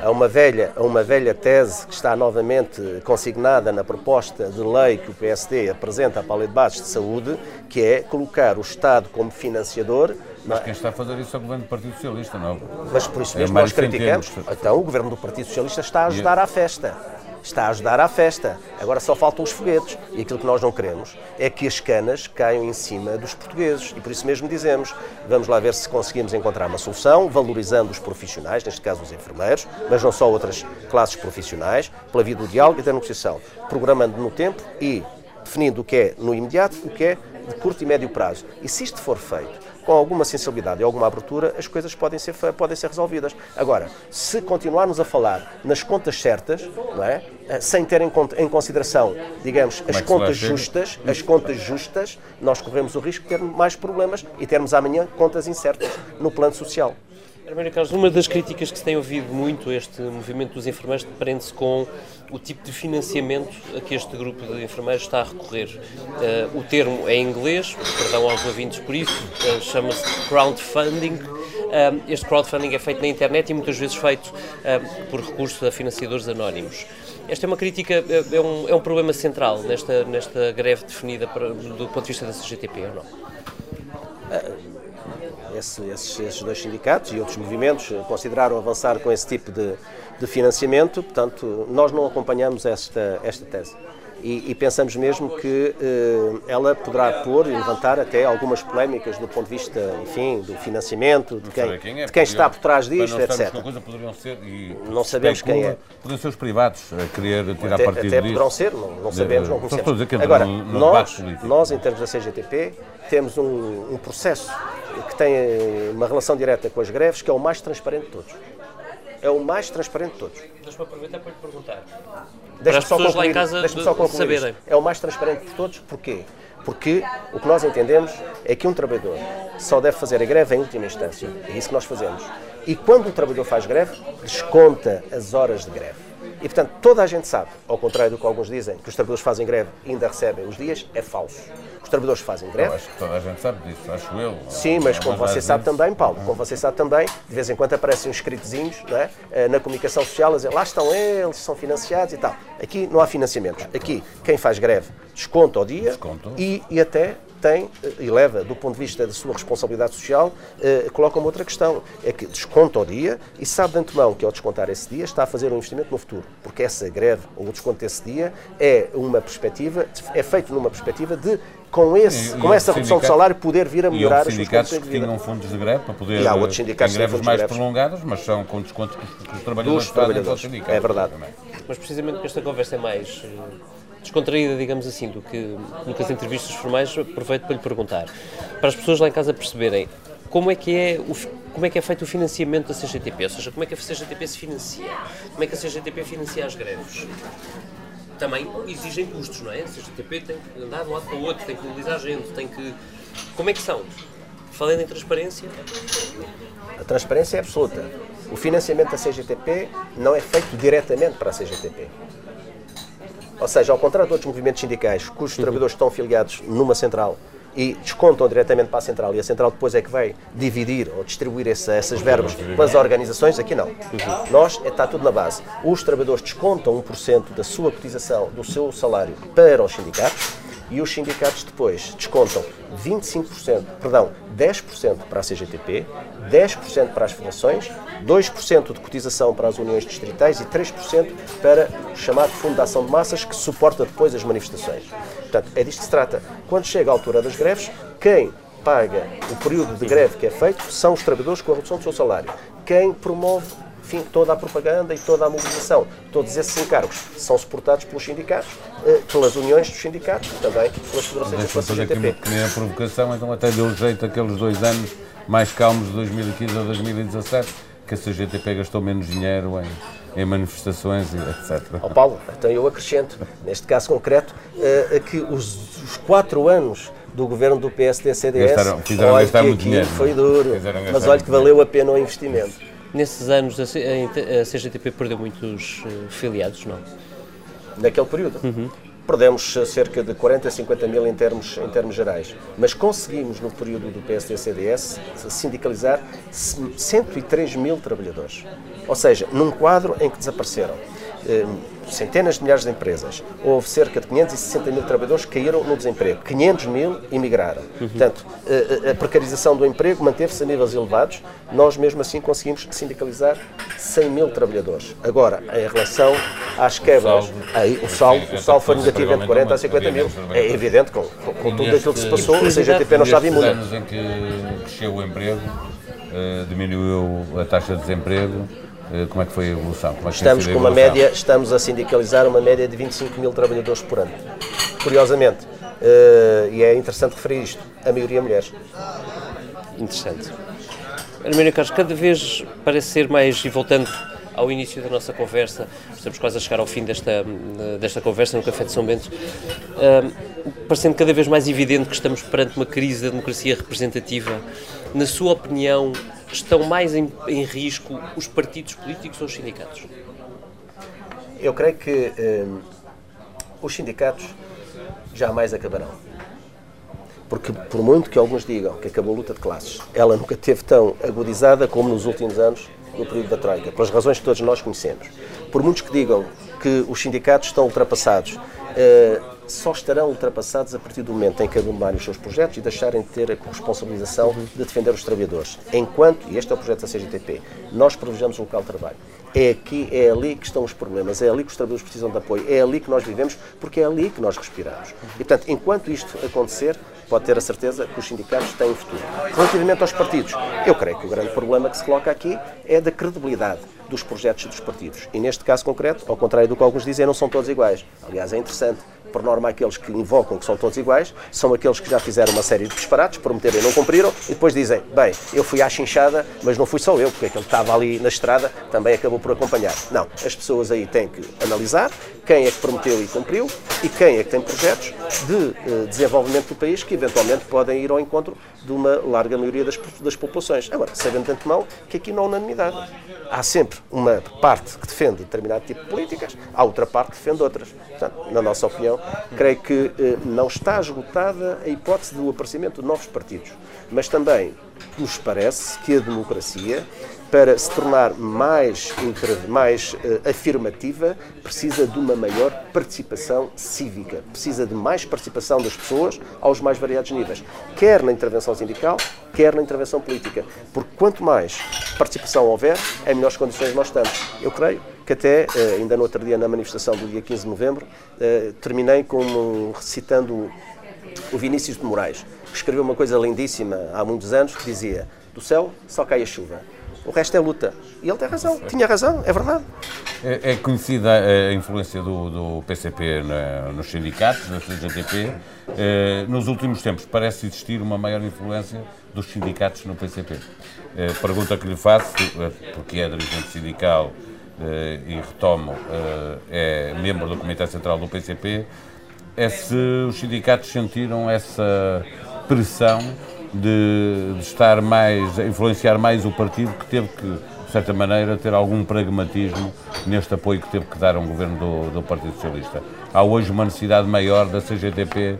a uma velha, a uma velha tese que está novamente consignada na proposta de lei que o PSD apresenta para a Lei de Bases de Saúde, que é colocar o Estado como financiador. Mas é? quem está a fazer isso é o Governo do Partido Socialista, não? Mas por isso É mesmo Mário nós criticamos. Então o governo do Partido Socialista está a ajudar à festa. Está a ajudar à festa. Agora só faltam os foguetes. E aquilo que nós não queremos é que as canas caiam em cima dos portugueses. E por isso mesmo dizemos, vamos lá ver se conseguimos encontrar uma solução, valorizando os profissionais, neste caso os enfermeiros, mas não só outras classes profissionais, pela via do diálogo e da negociação, programando no tempo e definindo o que é no imediato, o que é de curto e médio prazo. E se isto for feito com alguma sensibilidade e alguma abertura, as coisas podem ser, podem ser resolvidas. Agora, se continuarmos a falar nas contas certas, não é? Eh, sem ter em, conta- em consideração, digamos, as é contas justas, as contas justas, nós corremos o risco de ter mais problemas e termos amanhã contas incertas no plano social. Arménio Carlos, uma das críticas que se tem ouvido muito a este movimento dos enfermeiros prende-se com o tipo de financiamento a que este grupo de enfermeiros está a recorrer. Eh, o termo é em inglês, perdão aos ouvintes por isso, eh, chama-se crowdfunding. Eh, este crowdfunding é feito na internet e muitas vezes feito por recurso a financiadores anónimos. Esta é uma crítica, é um, é um problema central nesta, nesta greve definida para- do ponto de vista da CGTP, ou não? Esse- esses, esses dois sindicatos e outros movimentos eh, consideraram avançar com esse tipo de, de financiamento, portanto, nós não acompanhamos esta, esta tese. E, e pensamos mesmo que eh, ela poderá pôr e levantar até algumas polémicas do ponto de vista, enfim, do financiamento, de quem, Saber é, de quem está por trás disto, etc. coisa, poderiam ser, e Não sabemos quem é. Poderiam ser os privados a querer tirar Até, partido até disso. poderão ser, não, não sabemos, não conhecemos. Agora, no- no nós, nós, em termos da CGTP, temos um, um processo que tem eh, uma relação direta com as greves que é o mais transparente de todos. É o mais transparente de todos. Deixa-me aproveitar para lhe perguntar. Deixa-me as pessoas lá em casa saberem. isto. É o mais transparente de todos, porquê? Porque o que nós entendemos é que um trabalhador só deve fazer a greve em última instância. É isso que nós fazemos. E quando o trabalhador faz greve, desconta as horas de greve. E, portanto, toda a gente sabe, ao contrário do que alguns dizem, que os trabalhadores fazem greve e ainda recebem os dias, é falso. Os trabalhadores fazem Eu greve, acho que toda a gente sabe disso, acho eu. Sim, mas como você sabe também, Paulo, como você sabe também, de vez em quando aparecem uns escritozinhos é? Eh, na comunicação social a dizer lá estão eles, são financiados e tal. Aqui não há financiamentos. Aqui, quem faz greve desconta ao dia Desconto. e, e até tem e leva, do ponto de vista da sua responsabilidade social, coloca uma outra questão. É que desconta o dia e sabe de antemão que ao descontar esse dia está a fazer um investimento no futuro. Porque essa greve ou o desconto desse dia é uma perspectiva, é feito numa perspectiva de com, esse, e, com essa redução de salário poder vir a melhorar as suas condições de vida. que tinham fundos de greve para poder e há outros sindicatos greves mais prolongadas, mas são com desconto que os, trabalhadores Dos trabalhadores. É verdade. Mas precisamente que esta conversa é mais eh, descontraída, digamos assim, do que, do que as entrevistas formais, aproveito para lhe perguntar. Para as pessoas lá em casa perceberem como é que é, o, como é, que é feito o financiamento da CGTP, ou seja, como é que a CGTP se financia, como é que a CGTP financia as greves também exigem custos, não é? A CGTP tem que andar de um lado para o outro, tem que mobilizar gente, tem que. Como é que são? Falando em transparência. A transparência é absoluta. O financiamento da CGTP não é feito diretamente para a CGTP. Ou seja, ao contrário de outros movimentos sindicais, cujos trabalhadores estão afiliados numa central e descontam diretamente para a central e a central depois é que vai dividir ou distribuir essa, essas verbas pelas organizações, aqui não. Uhum. Nós, é, está tudo na base. Os trabalhadores descontam 1% da sua cotização, do seu salário para os sindicatos e os sindicatos depois descontam 25%, perdão, 10% para a CGTP, 10% para as federações, 2% de cotização para as uniões distritais e 3% para o chamado Fundo de Ação de Massas, que suporta depois as manifestações. Portanto, é disto que se trata. Quando chega a altura das greves, quem paga o período de greve que é feito são os trabalhadores com a redução do seu salário. Quem promove enfim, toda a propaganda e toda a mobilização, todos esses encargos são suportados pelos sindicatos, eh, pelas uniões dos sindicatos, também pelas federações e fazer aqui uma pequena provocação, então até deu jeito aqueles dois anos mais calmos de 2015 a 2017, que a CGTP gastou menos dinheiro em, em manifestações, etc. Ó oh Paulo, então eu acrescento, neste caso concreto, uh, que os, os quatro anos do governo do PSD-CDS, fizeram gastar muito dinheiro. foi duro, mas olha que valeu a pena o investimento. Nesses anos a CGTP perdeu muitos uh, filiados, não? Naquele período? Uhum. Perdemos eh, cerca de 40 a 50 mil em termos, em termos gerais, mas conseguimos no período do PSD-CDS sindicalizar 103 mil trabalhadores. Ou seja, num quadro em que desapareceram eh, centenas de milhares de empresas. Houve cerca de 560 mil trabalhadores que caíram no desemprego. 500 mil emigraram. Uhum. Portanto, a, a, precarização do emprego manteve-se a níveis elevados. Nós, mesmo assim, conseguimos sindicalizar 100 mil trabalhadores. Agora, em relação às quebras, aí, o saldo, o saldo foi negativo entre 40 a 50 mil. É evidente, com, com, com tudo aquilo que se passou, a CGTP não estava imune. anos em que cresceu o emprego, diminuiu a taxa de desemprego, eh, como é que foi a evolução? É estamos com uma média, estamos a sindicalizar uma média de 25 mil trabalhadores por ano. Curiosamente, uh, e é interessante referir isto, a maioria mulheres. Interessante. Arménio Carlos, cada vez parece ser mais, e voltando ao início da nossa conversa, estamos quase a chegar ao fim desta, desta conversa no Café de São Bento, uh, parecendo cada vez mais evidente que estamos perante uma crise da democracia representativa. Na sua opinião, estão mais em, em risco os partidos políticos ou os sindicatos? Eu creio que hum, os sindicatos jamais acabarão. Porque, por muito que alguns digam que acabou a luta de classes, ela nunca teve tão agudizada como nos últimos anos, no período da Troika, pelas razões que todos nós conhecemos. Por muitos que digam que os sindicatos estão ultrapassados, eh, só estarão ultrapassados a partir do momento em que abandonarem os seus projetos e deixarem de ter a responsabilização de defender os trabalhadores. Enquanto, e este é o projeto da CGTP, nós privilegiamos o local de trabalho. É aqui, é ali que estão os problemas, é ali que os trabalhadores precisam de apoio, é ali que nós vivemos, porque é ali que nós respiramos. E, portanto, enquanto isto acontecer, pode ter a certeza que os sindicatos têm futuro. Relativamente aos partidos, eu creio que o grande problema que se coloca aqui é da credibilidade dos projetos dos partidos. E neste caso concreto, ao contrário do que alguns dizem, não são todos iguais. Aliás, é interessante por norma, aqueles que invocam que são todos iguais são aqueles que já fizeram uma série de disparates, prometeram e não cumpriram, e depois dizem: bem, eu fui à chinchada, mas não fui só eu, porque aquele que estava ali na estrada também acabou por acompanhar. Não, as pessoas aí têm que analisar quem é que prometeu e cumpriu e quem é que tem projetos de uh, desenvolvimento do país que eventualmente podem ir ao encontro de uma larga maioria das, das populações. Agora, sabendo de antemão que aqui não há unanimidade. Há sempre uma parte que defende determinado tipo de políticas, há outra parte que defende outras. Portanto, na nossa opinião, creio que eh, não está esgotada a hipótese do aparecimento de novos partidos, mas também nos parece que a democracia para se tornar mais, mais uh, afirmativa, precisa de uma maior participação cívica, precisa de mais participação das pessoas aos mais variados níveis, quer na intervenção sindical, quer na intervenção política. Porque quanto mais participação houver, em melhores condições nós estamos. Eu creio que até, uh, ainda no outro dia, na manifestação do dia 15 de novembro, uh, terminei com um, recitando o Vinícius de Moraes, que escreveu uma coisa lindíssima há muitos anos, que dizia do céu só cai a chuva. O resto é luta. E ele tem razão, tinha razão, é verdade. É, é conhecida a influência do, do PCP na, nos sindicatos, na CGTP. Eh, nos últimos tempos parece existir uma maior influência dos sindicatos no PCP. Eh, pergunta que lhe faço, eh, porque é dirigente sindical eh, e retomo, eh, é membro do Comitê Central do PCP, é se os sindicatos sentiram essa pressão de, de, estar mais, a influenciar mais o partido que teve que, de certa maneira, ter algum pragmatismo neste apoio que teve que dar ao governo do, do Partido Socialista. Há hoje uma necessidade maior da CGTP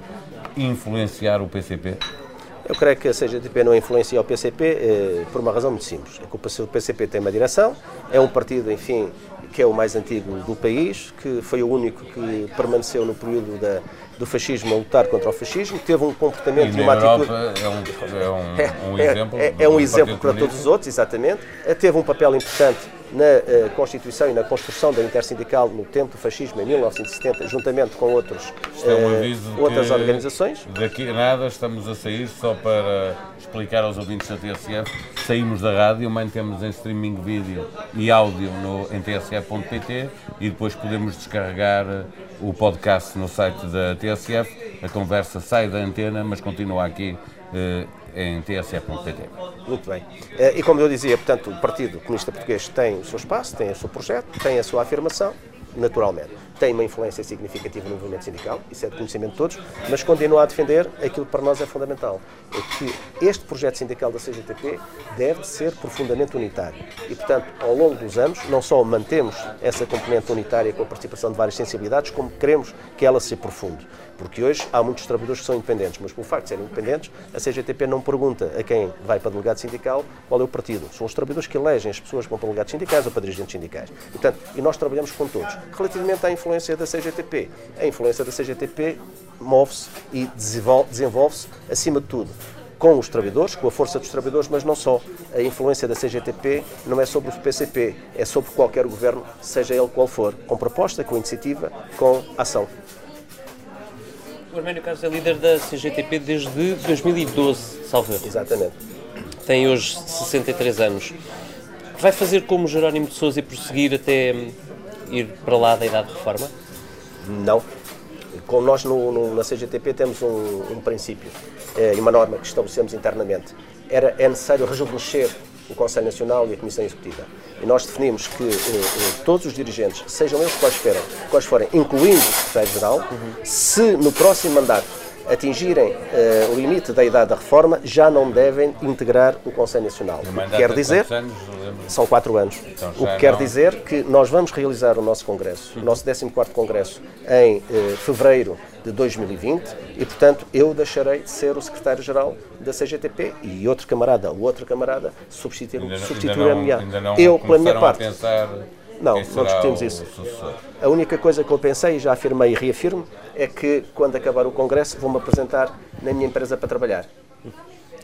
influenciar o PCP? Eu creio que a CGTP não influencia o PCP eh, por uma razão muito simples. É que o PCP tem uma direção, é um partido, enfim, que é o mais antigo do país, que foi o único que permaneceu no período da, do fascismo a lutar contra o fascismo, teve um comportamento e, e uma atitude. É um, é um, [laughs] é, um exemplo. É, é um exemplo para todos os outros, exatamente. Teve um papel importante na uh, Constituição e na construção da Intersindical no tempo do fascismo, em 1970, juntamente com outros, uh, outras organizações. Daqui a nada estamos a sair, só para explicar aos ouvintes da TSF, saímos da rádio, mantemos em streaming vídeo e áudio no, em tsf.pt e depois podemos descarregar o podcast no site da TSF. A conversa sai da antena, mas continua aqui. Uh, em tsf.pt. Muito bem. Eh, e como eu dizia, portanto, o Partido Comunista Português tem o seu espaço, tem o seu projeto, tem a sua afirmação, naturalmente. Tem uma influência significativa no movimento sindical, isso é de conhecimento de todos, mas continua a defender aquilo que para nós é fundamental, é que este projeto sindical da CGTP deve ser profundamente unitário. E, portanto, ao longo dos anos, não só mantemos essa componente unitária com a participação de várias sensibilidades, como queremos que ela se aprofunde. Porque hoje há muitos trabalhadores que são independentes, mas pelo facto de serem independentes, a CGTP não pergunta a quem vai para delegado sindical qual é o partido. São os trabalhadores que elegem as pessoas que vão para delegados sindicais ou para dirigentes sindicais. Portanto, e nós trabalhamos com todos. Relativamente à influência da CGTP, a influência da CGTP move-se e desenvolve-se, acima de tudo, com os trabalhadores, com a força dos trabalhadores, mas não só. A influência da CGTP não é sobre o PCP, é sobre qualquer governo, seja ele qual for, com proposta, com iniciativa, com ação. O Arménio Carlos é líder da CGTP desde 2012, salve Exatamente. Tem hoje 63 anos. Vai fazer como Jerónimo de Sousa e prosseguir até ir para lá da idade de reforma? Não. Como nós no, no, na CGTP temos um, um princípio é, e uma norma que estabelecemos internamente, era, é necessário rejuvenescer o Conselho Nacional e a Comissão Executiva. E nós definimos que eh, eh, todos os dirigentes, sejam eles quais forem, quais forem incluindo o Secretário-Geral, uhum. se no próximo mandato atingirem uh, o limite da idade da reforma, já não devem integrar o Conselho Nacional. O que quer dizer, anos, são quatro anos. Então, o que quer dizer que nós vamos realizar o nosso Congresso, o nosso 14º Congresso, em uh, fevereiro de 2020 e, portanto, eu deixarei de ser o secretário-geral da CGTP e outro camarada, o outro camarada, substituir-me-á. Eu, pela minha parte. Não, não discutimos isso. A única coisa que eu pensei, e já afirmei e reafirmo, é que quando acabar o Congresso vou-me apresentar na minha empresa para trabalhar.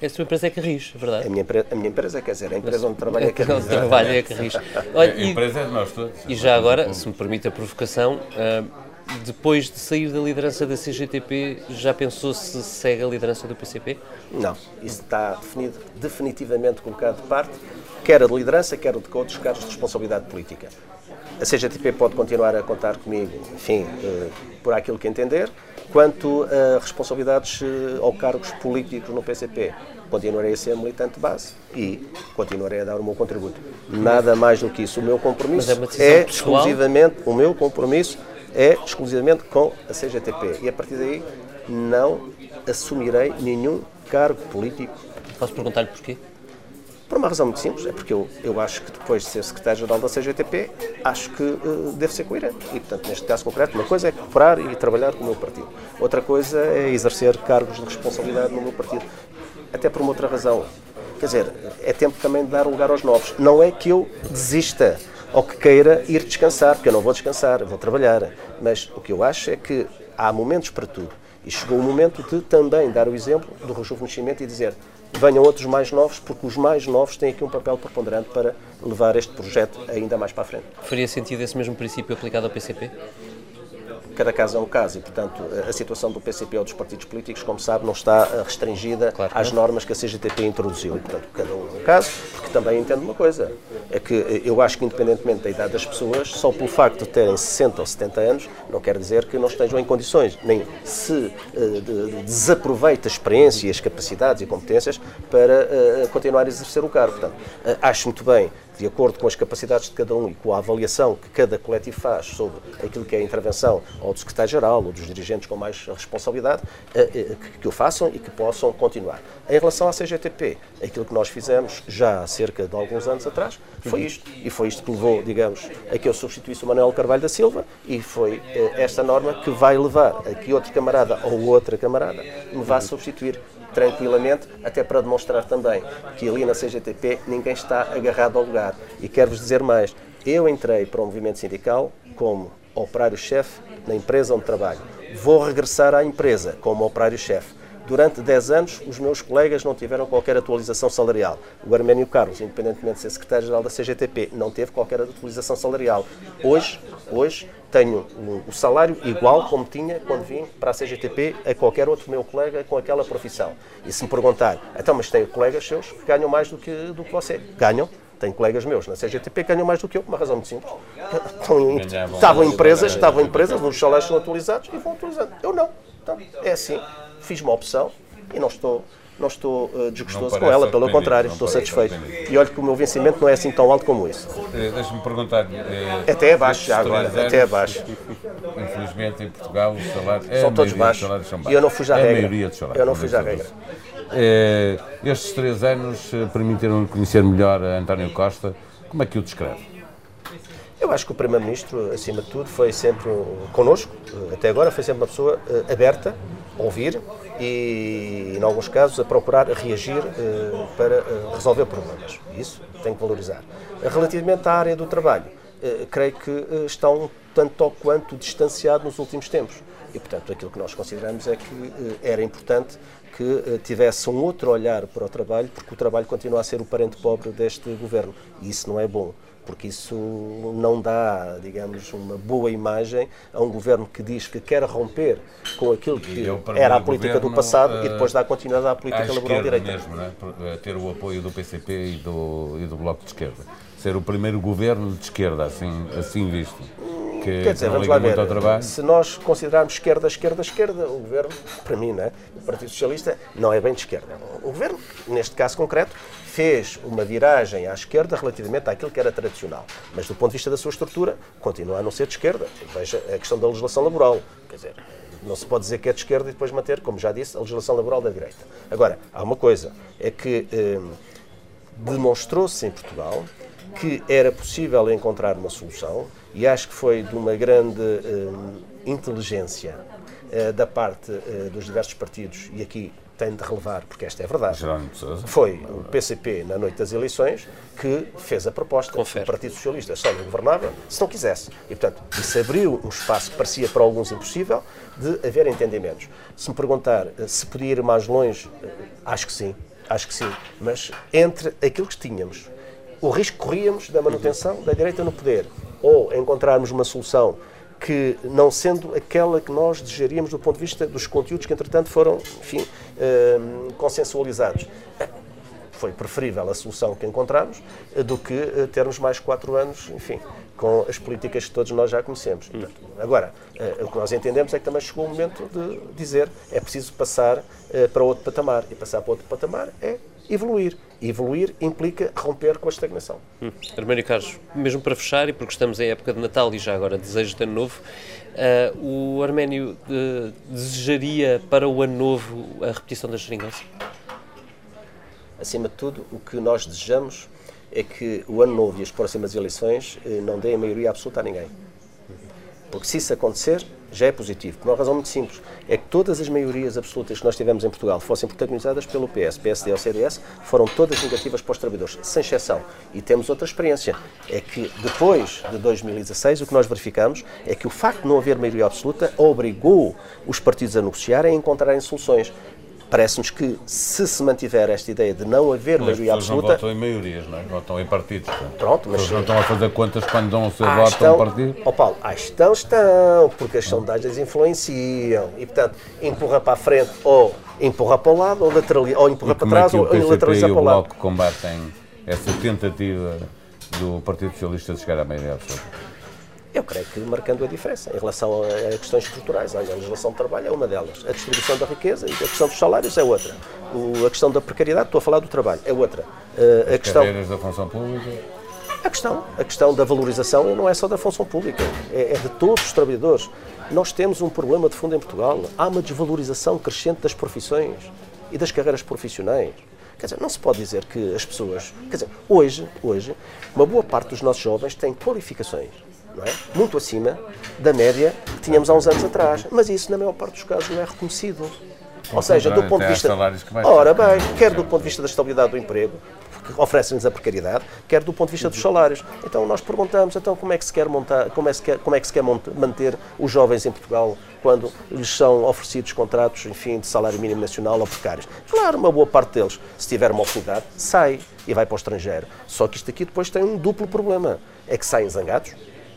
A sua empresa é Carris, é verdade? A minha, a minha empresa, quer dizer, a empresa onde trabalho [laughs] é Carris. Onde trabalho é Carris. [laughs] Olha, a empresa é de nós todos. E já agora, se me permite a provocação, uh, depois de sair da liderança da CGTP, já pensou se segue a liderança do PCP? Não, isso está definido, definitivamente colocado de parte, quer a de liderança, quer o de outros cargos de responsabilidade política. A CGTP pode continuar a contar comigo, enfim, uh, por aquilo que entender. Quanto a responsabilidades uh, ou cargos políticos no PCP, continuarei a ser militante de base e continuarei a dar o meu contributo. Nada mais do que isso. O meu compromisso é, é exclusivamente, o meu compromisso é exclusivamente com a CGTP e a partir daí não assumirei nenhum cargo político. Posso perguntar-lhe porquê? Por uma razão muito simples, é porque eu, eu acho que depois de ser secretário-geral da CGTP, acho que uh, deve ser coerente. E, portanto, neste caso concreto, uma coisa é cooperar e trabalhar com o meu partido. Outra coisa é exercer cargos de responsabilidade no meu partido. Até por uma outra razão. Quer dizer, é tempo também de dar lugar aos novos. Não é que eu desista ou que queira ir descansar, porque eu não vou descansar, vou trabalhar. Mas o que eu acho é que há momentos para tudo. E chegou o momento de também dar o exemplo do rejuvenescimento e dizer venham outros mais novos, porque os mais novos têm aqui um papel preponderante para levar este projeto ainda mais para a frente. Faria sentido esse mesmo princípio aplicado ao PCP? Cada caso é um caso e, portanto, a situação do PCP ou dos partidos políticos, como sabe, não está eh, restringida claro às normas que a CGTP introduziu. E, portanto, cada um é um caso, porque também entendo uma coisa, é que eh, eu acho que, independentemente da idade das pessoas, só pelo facto de terem 60 ou 70 anos, não quer dizer que não estejam em condições, nem se uh, de, desaproveita a experiência, as capacidades e competências para uh, continuar a exercer o cargo. Portanto, uh, acho muito bem de acordo com as capacidades de cada um e com a avaliação que cada coletivo faz sobre aquilo que é a intervenção ou do secretário-geral ou dos dirigentes com mais responsabilidade, eh, eh, que o façam e que possam continuar. Em relação à CGTP, aquilo que nós fizemos já há cerca de alguns anos atrás foi isto. E foi isto que levou, digamos, a que eu substituísse o Manuel Carvalho da Silva e foi eh, esta norma que vai levar a que outro camarada ou outra camarada me vá substituir tranquilamente, até para demonstrar também que ali na CGTP ninguém está agarrado ao lugar. E quero-vos dizer mais, eu entrei para o movimento sindical como operário-chefe na empresa onde trabalho. Vou regressar à empresa como operário-chefe. Durante 10 anos, os meus colegas não tiveram qualquer atualização salarial. O Arménio Carlos, independentemente de ser secretário-geral da CGTP, não teve qualquer atualização salarial. Hoje, hoje tenho o salário igual como tinha quando vim para a CGTP a qualquer outro meu colega com aquela profissão. E se me perguntar, então, mas tenho colegas seus que ganham mais do que, do que você? Ganham, tenho colegas meus na CGTP que ganham mais do que eu, por uma razão muito simples. Estavam empresas, estavam empresas, os salários são atualizados e vão atualizando. Eu não. Então, é assim fiz uma opção e não estou não estou uh, desgostoso com ela, pelo contrário, estou satisfeito. E olho que o meu vencimento não é assim tão alto como isso. Eh, Deixa-me perguntar. Eh, até abaixo já agora, anos, até abaixo. Infelizmente em Portugal os salários. É são todos baixos. São baixos. E eu não fui à é regra. A maioria dos salários. Eu não à regra. Estes três anos permitiram conhecer melhor a António Costa. Como é que o descreve? Eu acho que o Primeiro-Ministro, acima de tudo, foi sempre connosco, até agora, foi sempre uma pessoa aberta ouvir e, em alguns casos, a procurar reagir uh, para uh, resolver problemas. Isso tem que valorizar. Relativamente à área do trabalho, creio que está um tanto ou quanto distanciado nos últimos tempos. E, portanto, aquilo que nós consideramos é que era importante que tivesse um outro olhar para o trabalho, porque o trabalho continua a ser o parente pobre deste governo. E isso não é bom porque isso não dá, digamos, uma boa imagem a um governo que diz que quer romper com aquilo que era a política governo, do passado uh, e depois dá continuidade à política à laboral direita. mesmo, né? ter o apoio do PCP e do, e do Bloco de Esquerda. Ser o primeiro governo de esquerda, assim, assim visto que Quer dizer, vamos lá ver, se nós considerarmos esquerda, esquerda, esquerda, o governo, para mim, né, o Partido Socialista, não é bem de esquerda. O governo, neste caso concreto, fez uma viragem à esquerda relativamente àquilo que era tradicional. Mas do ponto de vista da sua estrutura, continua a não ser de esquerda. Veja a questão da legislação laboral. Quer dizer, não se pode dizer que é de esquerda e depois manter, como já disse, a legislação laboral da direita. Agora, há uma coisa, é que eh, demonstrou-se em Portugal que era possível encontrar uma solução e acho que foi de uma grande eh, inteligência eh, da parte eh, dos diversos partidos, e aqui tem de relevar, porque esta é verdade. Foi o PCP, na noite das eleições, que fez a proposta. Confere. O Partido Socialista só não governava se não quisesse. E, portanto, isso abriu um espaço que parecia para alguns impossível de haver entendimentos. Se me perguntar se podia ir mais longe, acho que sim. Acho que sim. Mas entre aquilo que tínhamos, o risco que corríamos da manutenção da direita no poder ou encontrarmos uma solução que, não sendo aquela que nós desejaríamos do ponto de vista dos conteúdos que, entretanto, foram, enfim, uh, consensualizados. Foi preferível a solução que encontramos eh, do que uh, termos mais quatro anos, enfim, com as políticas que todos nós já conhecemos. Portanto, agora, uh, o que nós entendemos é que também chegou o momento de dizer é preciso passar para outro patamar. E passar para outro patamar é evoluir. Evoluir implica romper com a estagnação. Hum. Arménio Carlos, mesmo para fechar, e porque estamos em época de Natal e já agora desejo de ano novo, uh, o Arménio uh, desejaria para o ano novo a repetição da geringonça? Acima de tudo, o que nós desejamos é que o ano novo e as próximas eleições uh, não deem maioria absoluta a ninguém. Porque se isso acontecer, já é positivo, por uma razão muito simples. É que todas as maiorias absolutas que nós tivemos em Portugal fossem protagonizadas pelo PS, PSD ou CDS, foram todas negativas para os trabalhadores, sem exceção. E temos outra experiência. É que depois de 2016, o que nós verificamos é que o facto de não haver maioria absoluta obrigou os partidos a negociarem e a encontrarem soluções. Parece-nos que, se se mantiver esta ideia de não haver Mas maioria absoluta. não votam em maiorias, não é? Votam em partidos. portanto. Pronto, mas. Eles não estão a fazer contas quando dão o seu Ah, voto a estão, um partido. Ó Paulo, ah, estão, estão, porque as sondagens influenciam. E, portanto, empurra para a frente ou empurra para o lado, ou, laterali- ou empurra E para é trás, que o ou lateraliza e o para o lado. Bloco combatem essa tentativa do Partido Socialista de chegar à maioria absoluta? Eu creio que marcando a diferença em relação a, a questões estruturais. Olha, a legislação de trabalho é uma delas. A distribuição da riqueza e a questão dos salários é outra. O- a questão da precariedade, estou a falar do trabalho, é outra. Uh, a questão. Da função pública. A questão, a questão da valorização não é só da função pública, é, é de todos os trabalhadores. Nós temos um problema de fundo em Portugal. Há uma desvalorização crescente das profissões e das carreiras profissionais. Quer dizer, não se pode dizer que as pessoas. Quer dizer, hoje, hoje, uma boa parte dos nossos jovens tem qualificações, é? Muito acima da média que tínhamos há uns anos atrás. Mas isso, na maior parte dos casos, não é reconhecido. Ou seja, do ponto de vista. salários que baixam. Ora bem, quer do ponto de vista da estabilidade do emprego, que oferecem-nos a precariedade, quer do ponto de vista dos salários. Então nós perguntamos, então como é que se quer montar, como é que se quer, como é que se quer manter os jovens em Portugal quando lhes são oferecidos contratos, enfim, de salário mínimo nacional ou precários? Claro, uma boa parte deles, se tiver uma oportunidade, sai e vai para o estrangeiro. Só que isto aqui depois tem um duplo problema, é que saem zangados,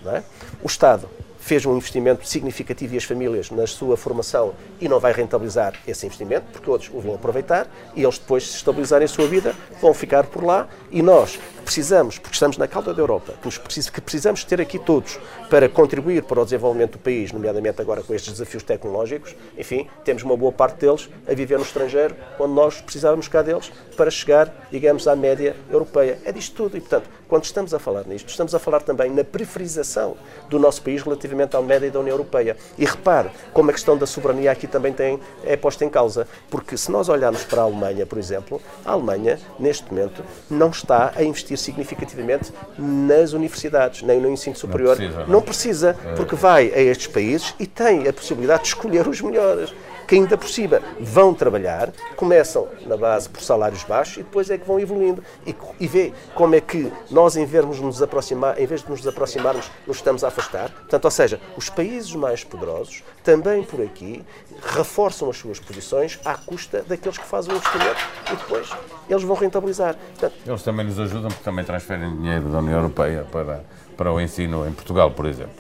é? O Estado fez um investimento significativo e as famílias na sua formação e não vai rentabilizar esse investimento, porque outros o vão aproveitar e eles depois, se estabilizarem a sua vida, vão ficar por lá e nós precisamos, porque estamos na cauda da Europa, que, precisamos ter aqui todos para contribuir para o desenvolvimento do país, nomeadamente agora com estes desafios tecnológicos, enfim, temos uma boa parte deles a viver no estrangeiro, quando nós precisávamos cá deles para chegar, digamos, à média europeia. É disto tudo e, portanto, quando estamos a falar nisto, estamos a falar também na preferização do nosso país relativamente à média da União Europeia. E repare como a questão da soberania aqui também tem, é posta em causa. Porque se nós olharmos para a Alemanha, por exemplo, a Alemanha, neste momento, não está a investir significativamente nas universidades, nem no ensino superior. precisa, não? Não precisa, porque vai a estes países e tem a possibilidade de escolher os melhores. Que ainda por cima vão trabalhar, começam na base por salários baixos e depois é que vão evoluindo. E, e vê como é que nós, em vez, de nos aproximar, em vez de nos aproximarmos, nos estamos a afastar. Portanto, ou seja, os países mais poderosos, também por aqui, reforçam as suas posições à custa daqueles que fazem o investimento e depois eles vão rentabilizar. Portanto, Eles também nos ajudam porque também transferem dinheiro da União Europeia para, para o ensino em Portugal, por exemplo.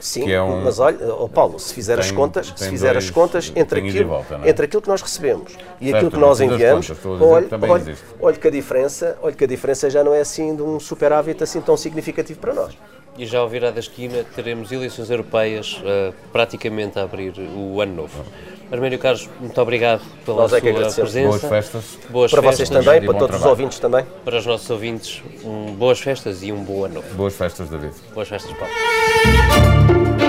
Sim, que é um. mas olha, ó Paulo, se fizer as Tem- contas, se fizer as dois- contas entre aquilo, volta, é? entre aquilo que nós recebemos e Certo, aquilo que nós as enviamos, contas, olha, olha que a diferença, olha que a diferença já não é assim de um superávit assim tão significativo para nós. E já ao virar da esquina teremos eleições europeias eh, praticamente a abrir o ano novo. Arménio Carlos, muito obrigado pela Nós é que sua presença. Boas festas. Boas Para festas. vocês também, para todos os trabalho. ouvintes também. Para os nossos ouvintes, um, boas festas e um bom ano novo. Boas festas, David. Boas festas, Paulo.